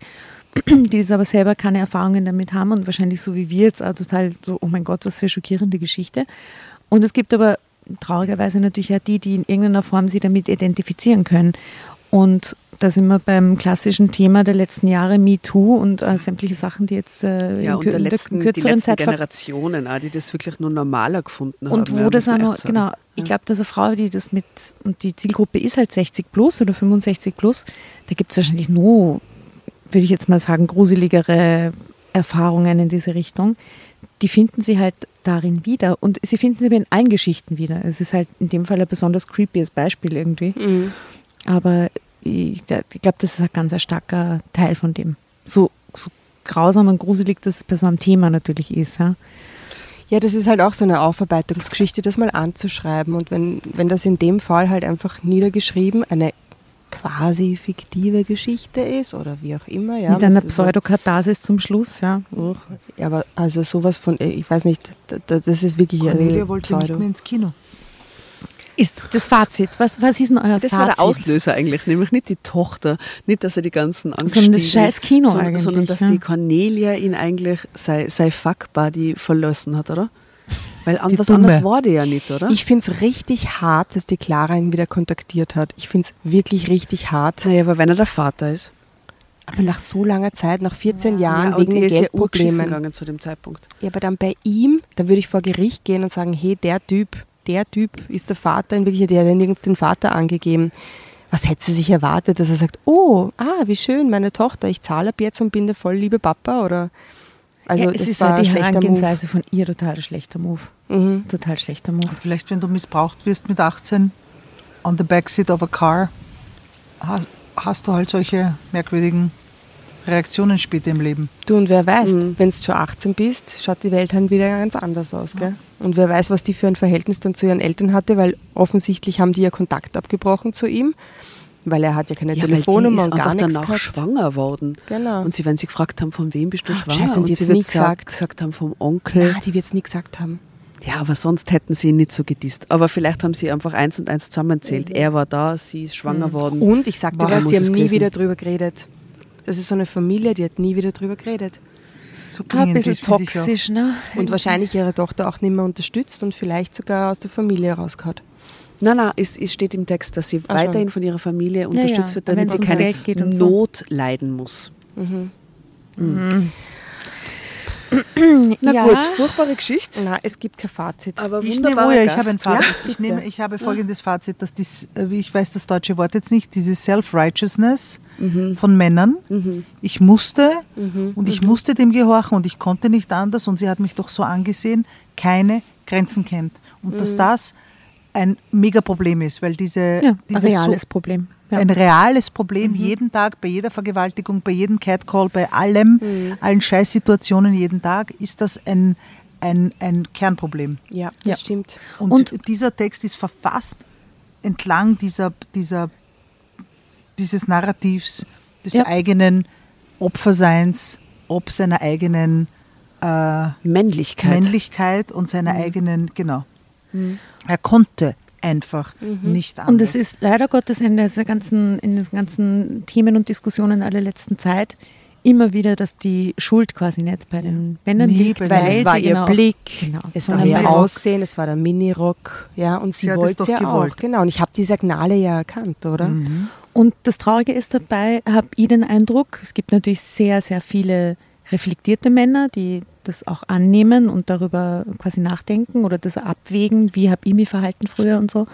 Die das aber selber keine Erfahrungen damit haben und wahrscheinlich so wie wir jetzt auch total so, oh mein Gott, was für schockierende Geschichte. Und es gibt aber traurigerweise natürlich auch die, die in irgendeiner Form sie damit identifizieren können. Und da sind wir beim klassischen Thema der letzten Jahre, MeToo und äh, sämtliche Sachen, die jetzt äh, Ja, in, und der der letzten, die kürzeren letzten Zeit Generationen, auch, die das wirklich nur normaler gefunden haben. und wo ja, das auch noch, genau, ich glaube, dass eine Frau, die das mit, und die Zielgruppe ist halt 60 plus oder 65 plus, da gibt es wahrscheinlich nur, würde ich jetzt mal sagen, gruseligere Erfahrungen in diese Richtung. Die finden sie halt darin wieder und sie finden sie in allen Geschichten wieder. Es ist halt in dem Fall ein besonders creepyes Beispiel irgendwie. Mhm. Aber ich, ich glaube, das ist ein ganz starker Teil von dem. So, so grausam und gruselig das bei so einem Thema natürlich ist. Ja. Ja, das ist halt auch so eine Aufarbeitungsgeschichte, das mal anzuschreiben. Und wenn, wenn das in dem Fall halt einfach niedergeschrieben eine quasi fiktive Geschichte ist oder wie auch immer. Ja, Mit einer so- Pseudokatharsis zum Schluss, ja. Ja, aber also sowas von, äh, ich weiß nicht, da- da- das ist wirklich Cornelia äh, wollte nicht Pseudo. mehr ins Kino. Ist das Fazit. Was, was ist denn euer Das Fazit? war der Auslöser eigentlich, nämlich nicht die Tochter, nicht, dass er die ganzen Angst Sondern das scheiß Kino sondern, eigentlich, sondern dass ja. die Cornelia ihn eigentlich sei, sei Fuck-Buddy verlassen hat, oder? Weil an was anderes war die ja nicht, oder? Ich finde es richtig hart, dass die Clara ihn wieder kontaktiert hat. Ich finde es wirklich richtig hart. naja, aber wenn er der Vater ist. Aber nach so langer Zeit, nach 14 Jahren, ja, wegen den ja Geldproblemen. gegangen zu dem Zeitpunkt. Ja, aber dann bei ihm, da würde ich vor Gericht gehen und sagen, hey, der Typ, der Typ ist der Vater, in Wirklichkeit, der hat ja nirgends den Vater angegeben. Was hätte sie sich erwartet, dass er sagt, oh, ah, wie schön, meine Tochter, ich zahle ab jetzt und bin der voll liebe Papa, oder? Also ja, es das ist war ja die schlechter Move. Herangehensweise von ihr total schlechter Move. Mhm. Total schlechter Move. Und vielleicht, wenn du missbraucht wirst mit 18 on the backseat of a car, hast, hast du halt solche merkwürdigen Reaktionen später im Leben. Du, und wer weiß, Mhm. wenn du schon 18 bist, schaut die Welt halt wieder ganz anders aus. Gell? Und wer weiß, was die für ein Verhältnis dann zu ihren Eltern hatte, weil offensichtlich haben die ja Kontakt abgebrochen zu ihm, weil er hat ja keine Ja, die Telefonnummer und gar einfach nichts danach gehabt. schwanger worden. Genau. Und sie, wenn sie gefragt haben, von wem bist du Ah, schwanger? scheiße, und und die sie wird gesagt, gesagt. haben vom Onkel. Na, die wird es nie gesagt haben. Ja, aber sonst hätten sie ihn nicht so gedisst. Aber vielleicht haben sie einfach eins und eins zusammenzählt. Mhm. Er war da, sie ist schwanger worden. Und ich sagte was, muss die haben nie gewesen? wieder drüber geredet. Das ist so eine Familie, die hat nie wieder drüber geredet. So Ah, ein bisschen toxisch, ne? Und wahrscheinlich ihre Tochter auch nicht mehr unterstützt und vielleicht sogar aus der Familie rausgehauen. Nein, nein, es, es steht im Text, dass sie Ah, weiterhin schon. von ihrer Familie unterstützt ja, wird, wenn damit sie keine und so. Not leiden muss. Na Ja. gut, furchtbare Geschichte. Na, es gibt kein Fazit. Aber Ich nehme, oh ja, ich habe ein Fazit. Ja, ich, nehme, ich habe folgendes Fazit, dass dies, äh, wie ich weiß das deutsche Wort jetzt nicht, diese Self-Righteousness von Männern. Ich musste und ich musste dem gehorchen und ich konnte nicht anders und sie hat mich doch so angesehen, keine Grenzen kennt. Und dass das ein mega Problem ist, weil diese, Ja, ein diese reales Problem. Ja. ein reales Problem jeden Tag, bei jeder Vergewaltigung, bei jedem Catcall, bei allem, allen Scheißsituationen jeden Tag, ist das ein, ein, ein Kernproblem. Ja, das Ja. stimmt. Und, Und- dieser Text ist verfasst entlang dieser, dieser, dieses Narrativs des Ja. eigenen Opferseins, ob seiner eigenen äh, Männlichkeit. Männlichkeit und seiner eigenen, genau. Er konnte einfach nicht anders. Und es ist leider Gottes in, dieser ganzen, in diesen ganzen Themen und Diskussionen aller letzten Zeit immer wieder, dass die Schuld quasi nicht bei den Männern Nee, liegt, bei Weil es sie war ihr genau- Blick, genau, es war sondern ihr weil- Aussehen, es war der Minirock, ja, und sie, Sie wollte es ja gewollt. auch. Genau, und ich habe die Signale ja erkannt, oder? Und das Traurige ist dabei, habe ich den Eindruck, es gibt natürlich sehr, sehr viele reflektierte Männer, die das auch annehmen und darüber quasi nachdenken oder das abwägen, wie habe ich mich verhalten früher und so.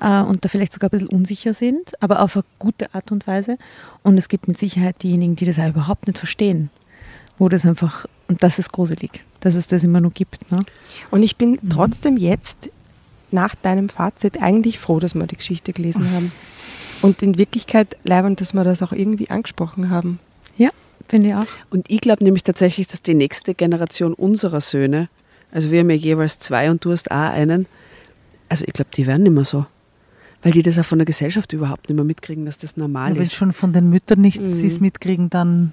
äh, Und da vielleicht sogar ein bisschen unsicher sind, aber auf eine gute Art und Weise. Und es gibt mit Sicherheit diejenigen, die das auch überhaupt nicht verstehen. Wo das einfach, und das ist gruselig, dass es das immer nur gibt. Ne? Und ich bin trotzdem jetzt nach deinem Fazit eigentlich froh, dass wir die Geschichte gelesen haben. Und in Wirklichkeit leibend, dass wir das auch irgendwie angesprochen haben. Ja, finde ich auch. Und ich glaube nämlich tatsächlich, dass die nächste Generation unserer Söhne, also wir haben ja jeweils zwei und du hast auch einen, also ich glaube, die werden nicht mehr so. Weil die das auch von der Gesellschaft überhaupt nicht mehr mitkriegen, dass das normal Wenn ist. schon von den Müttern nichts Mhm. ist mitkriegen, dann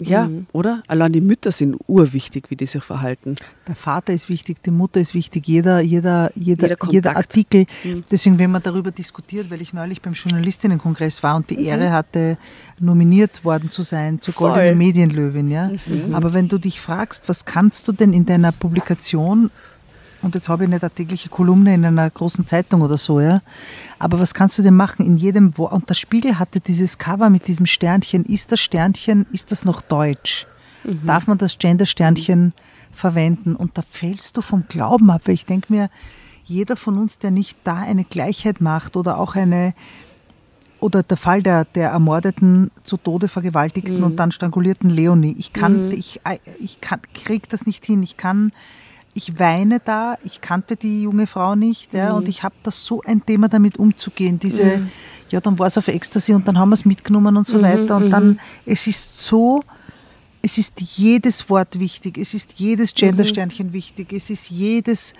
Ja, Mhm. oder? Allein die Mütter sind urwichtig, wie die sich verhalten. der Vater ist wichtig, die Mutter ist wichtig, jeder, jeder, jeder, Jeder jeder. Artikel. Mhm. Deswegen, wenn man darüber diskutiert, weil ich neulich beim Journalistinnenkongress war und die Mhm. Ehre hatte, nominiert worden zu sein zur. Goldenen Medienlöwin. Ja? Mhm. Aber wenn du dich fragst, was kannst du denn in deiner Publikation, und jetzt habe ich nicht eine tägliche Kolumne in einer großen Zeitung oder so, ja, aber was kannst du denn machen in jedem Wort? Und der Spiegel hatte dieses Cover mit diesem Sternchen. Ist das Sternchen, ist das noch deutsch? Darf man das Gender-Sternchen verwenden? Und da fällst du vom Glauben ab, weil ich denke mir, jeder von uns, der nicht da eine Gleichheit macht oder auch eine, oder der Fall der, der ermordeten, zu Tode vergewaltigten und dann strangulierten Leonie. Ich kann, ich, ich kann, krieg das nicht hin. Ich kann, ich weine da. Ich kannte die junge Frau nicht, ja, und ich habe da so ein Thema damit umzugehen. Diese, ja, dann war es auf Ecstasy und dann haben wir es mitgenommen und so weiter. Und dann, es ist so, es ist jedes Wort wichtig. Es ist jedes Gendersternchen wichtig. Es ist jedes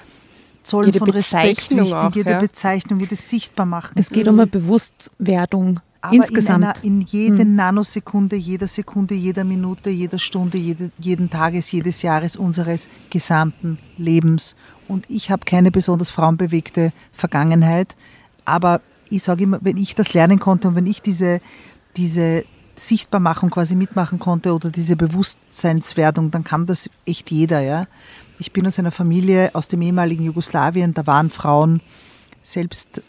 Zollen Jede von Respekt Bezeichnung wichtig. auch, jede ja. Bezeichnung, jedes Sichtbarmachen. Es geht um eine Bewusstwerdung Aber insgesamt. In, einer, in jeder Nanosekunde, jeder Sekunde, jeder Minute, jeder Stunde, jede, jeden Tages, jedes Jahres unseres gesamten Lebens. Und ich habe keine besonders frauenbewegte Vergangenheit. Aber ich sage immer, wenn ich das lernen konnte und wenn ich diese, diese Sichtbarmachung quasi mitmachen konnte oder diese Bewusstseinswerdung, dann kann das echt jeder. Ja? Ich bin aus einer Familie aus dem ehemaligen Jugoslawien, da waren Frauen selbst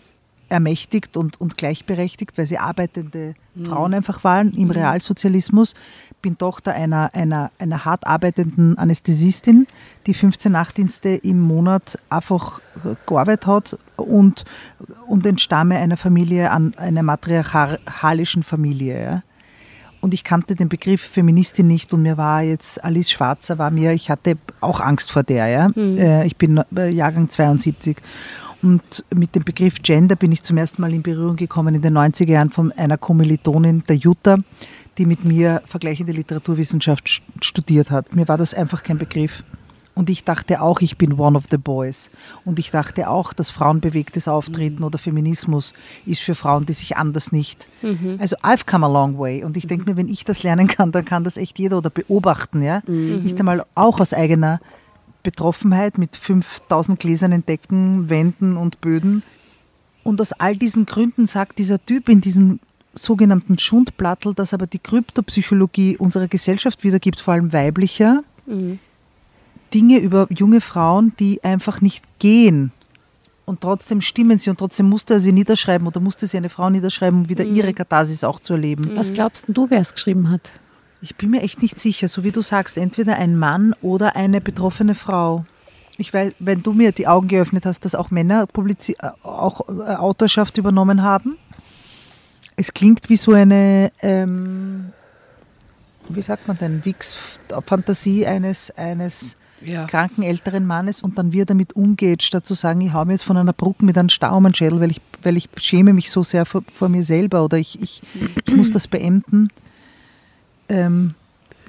ermächtigt und, und gleichberechtigt, weil sie arbeitende Frauen einfach waren im Realsozialismus. Bin Tochter einer, einer, einer hart arbeitenden Anästhesistin, die 15 Nachtdienste im Monat einfach gearbeitet hat und, und entstamme einer Familie, an einer matriarchalischen Familie. Ja. Und ich kannte den Begriff Feministin nicht und mir war jetzt Alice Schwarzer, war mir, ich hatte auch Angst vor der. Ja. Äh, Ich bin äh, Jahrgang 72. Und mit dem Begriff Gender bin ich zum ersten Mal in Berührung gekommen in den 90er Jahren von einer Kommilitonin, der Jutta, die mit mir vergleichende Literaturwissenschaft st- studiert hat. Mir war das einfach kein Begriff. Und ich dachte auch, ich bin one of the boys. Und ich dachte auch, dass frauenbewegtes Auftreten oder Feminismus ist für Frauen, die sich anders nicht. Also I've come a long way. Und ich denke mir, wenn ich das lernen kann, dann kann das echt jeder oder beobachten. Ja? Nicht einmal auch aus eigener Betroffenheit mit 5000 gläsernen Decken, Wänden und Böden. Und aus all diesen Gründen sagt dieser Typ in diesem sogenannten Schundplattel, das aber die Kryptopsychologie unserer Gesellschaft wiedergibt, vor allem weiblicher, Dinge über junge Frauen, die einfach nicht gehen. Und trotzdem stimmen sie und trotzdem musste er sie niederschreiben oder musste sie eine Frau niederschreiben, um wieder ihre Katharsis auch zu erleben. Was glaubst denn du, wer es geschrieben hat? Ich bin mir echt nicht sicher, so wie du sagst, entweder ein Mann oder eine betroffene Frau. Ich weiß, wenn du mir die Augen geöffnet hast, dass auch Männer Publizi äh, auch äh, Autorschaft übernommen haben. Es klingt wie so eine, ähm, wie sagt man denn, Wix-Fantasie eines, eines Ja. kranken älteren Mannes und dann wie er damit umgeht, statt zu sagen, ich hau mir jetzt von einer Brücke mit einem Stau um den Schädel, weil ich, weil ich schäme mich so sehr vor, vor mir selber oder ich, ich, ich muss das beenden. Ähm,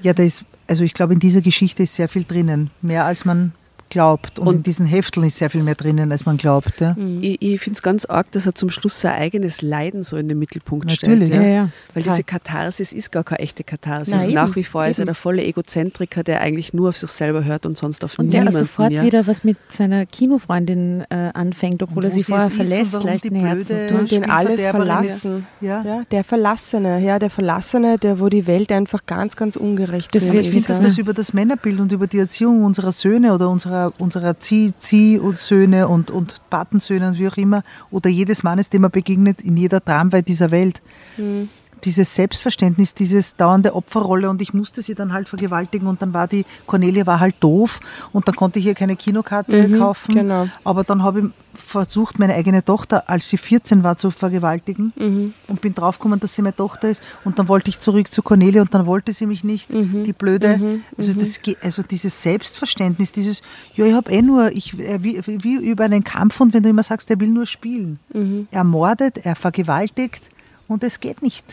ja, da ist, also ich glaube, in dieser Geschichte ist sehr viel drinnen, mehr als man glaubt. Und, Und- in diesen Hefteln ist sehr viel mehr drinnen, als man glaubt. Ja. Ich, ich finde es ganz arg, dass er zum Schluss sein eigenes Leiden so in den Mittelpunkt Natürlich, stellt. Ja, ja, Weil total. diese Katharsis ist gar keine echte Katharsis. Nein, eben, Nach wie vor ist er eben. der volle Egozentriker, der eigentlich nur auf sich selber hört und sonst auf Und der niemanden. sofort ja. wieder was mit seiner Kinofreundin äh, anfängt, obwohl Und er sie vorher ist und verlässt, die den blöde- Herzen. Und den alle verlassen. Ja. Ja, der Verlassene, ja, der Verlassene, der wo die Welt einfach ganz, ganz ungerecht Das wird- Ich ist. finde, dass ja. das über das Männerbild und über die Erziehung unserer Söhne oder unserer, unserer Zieh, Zieh und Söhne und, und Patensöhne und wie auch immer oder jedes Mannes, dem man begegnet in jeder Tramway dieser Welt. Hm. Dieses Selbstverständnis, dieses dauernde Opferrolle und ich musste sie dann halt vergewaltigen und dann war die Cornelia war halt doof und dann konnte ich ihr keine Kinokarte Mhm, kaufen. genau. Aber dann habe ich versucht, meine eigene Tochter, als sie 14 war, zu vergewaltigen Mhm. und bin draufgekommen, dass sie meine Tochter ist. Und dann wollte ich zurück zu Cornelia und dann wollte sie mich nicht, Mhm. die Blöde. Also, das, ge- also dieses Selbstverständnis, dieses, ja, ich habe eh nur, ich, äh, wie, wie über einen Kampf und wenn du immer sagst, er will nur spielen. Mhm. Er mordet, er vergewaltigt und es geht nicht.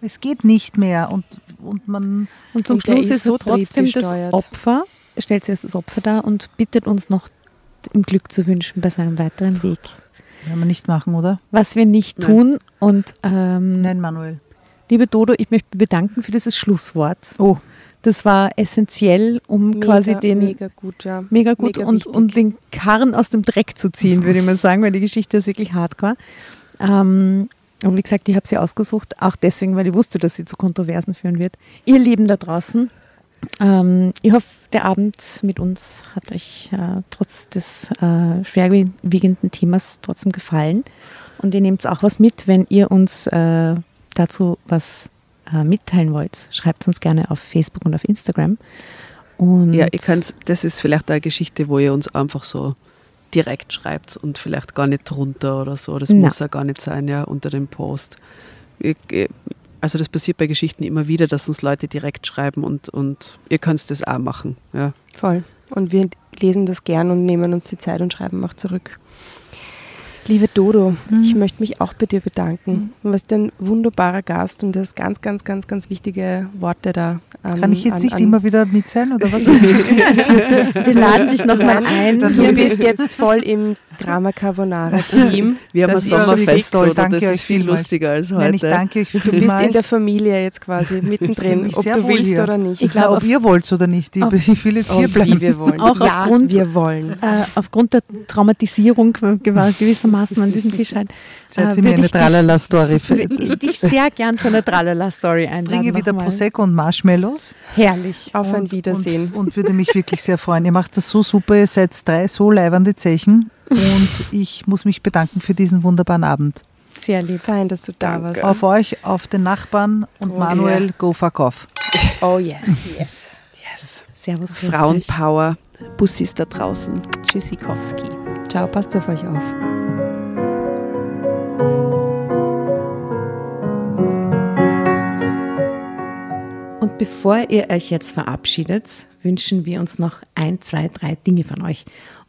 Es geht nicht mehr und, und man, Und zum Schluss ist so trotzdem das. Opfer, stellt sich als das Opfer dar und bittet uns noch ihm Glück zu wünschen bei seinem weiteren Weg. werden wir nicht machen, oder? Was wir nicht Nein. tun und ähm, Nein, Manuel. liebe Dodo, ich möchte mich bedanken für dieses Schlusswort. Oh, Das war essentiell, um Mega, quasi den mega gut, ja. mega gut Mega und, wichtig. und den Karren aus dem Dreck zu ziehen, würde ich mal sagen, weil die Geschichte ist wirklich hardcore. Ähm, und wie gesagt, ich habe sie ausgesucht, auch deswegen, weil ich wusste, dass sie zu Kontroversen führen wird. Ihr Lieben da draußen, ähm, ich hoffe, der Abend mit uns hat euch äh, trotz des äh, schwerwiegenden Themas trotzdem gefallen. Und ihr nehmt auch was mit, wenn ihr uns äh, dazu was äh, mitteilen wollt. Schreibt uns gerne auf Facebook und auf Instagram. Und Ja, ihr könnt, das ist vielleicht eine Geschichte, wo ihr uns einfach so direkt schreibt und vielleicht gar nicht drunter oder so. Das Na. muss ja gar nicht sein, ja, unter dem Post. Ich, ich- also das passiert bei Geschichten immer wieder, dass uns Leute direkt schreiben und, und ihr könnt das auch machen. Ja. Voll. Und wir lesen das gern und nehmen uns die Zeit und schreiben auch zurück. Liebe Dodo, Mhm. ich möchte mich auch bei dir bedanken. Du warst ein wunderbarer Gast und du hast ganz, ganz, ganz, ganz wichtige Worte da. An, kann ich jetzt an, nicht an, immer wieder mit sein oder was? Wir laden dich nochmal ein. Du bist jetzt voll im Drama Carbonara Team. Wir haben ein Sommerfest? Danke Das euch ist viel vielmals. lustiger als heute. Nein, ich danke euch Du bist in vielmals. der Familie jetzt quasi mittendrin, ob du willst hier. oder nicht. Ich glaub, ob ihr wollt oder nicht. Ich, auf- ich will jetzt Oh, hier bleiben. wie wir wollen. Auch ja, aufgrund- wir wollen. Äh, aufgrund der Traumatisierung gew- gewissermaßen an diesem Tisch halt, Seid äh, ihr mir eine ich dich- Tralala-Story. würde ich dich sehr gern zu einer Tralala-Story einladen. bringe wieder. Prosecco und Marshmallows. Herrlich. Auf ein und, Wiedersehen. Und, und würde mich wirklich sehr freuen. Ihr macht das so super, ihr seid drei so leibende Zechen. Und ich muss mich bedanken für diesen wunderbaren Abend. Sehr lieb. Fein, dass du da Danke. warst. Auf euch, auf den Nachbarn und Groß. Manuel, go fuck off. Oh yes. yes. Servus. grüß euch. Frauenpower, Bussis da draußen. Tschüssikowski. Ciao, passt auf euch auf. Und bevor ihr euch jetzt verabschiedet, wünschen wir uns noch ein, zwei, drei Dinge von euch.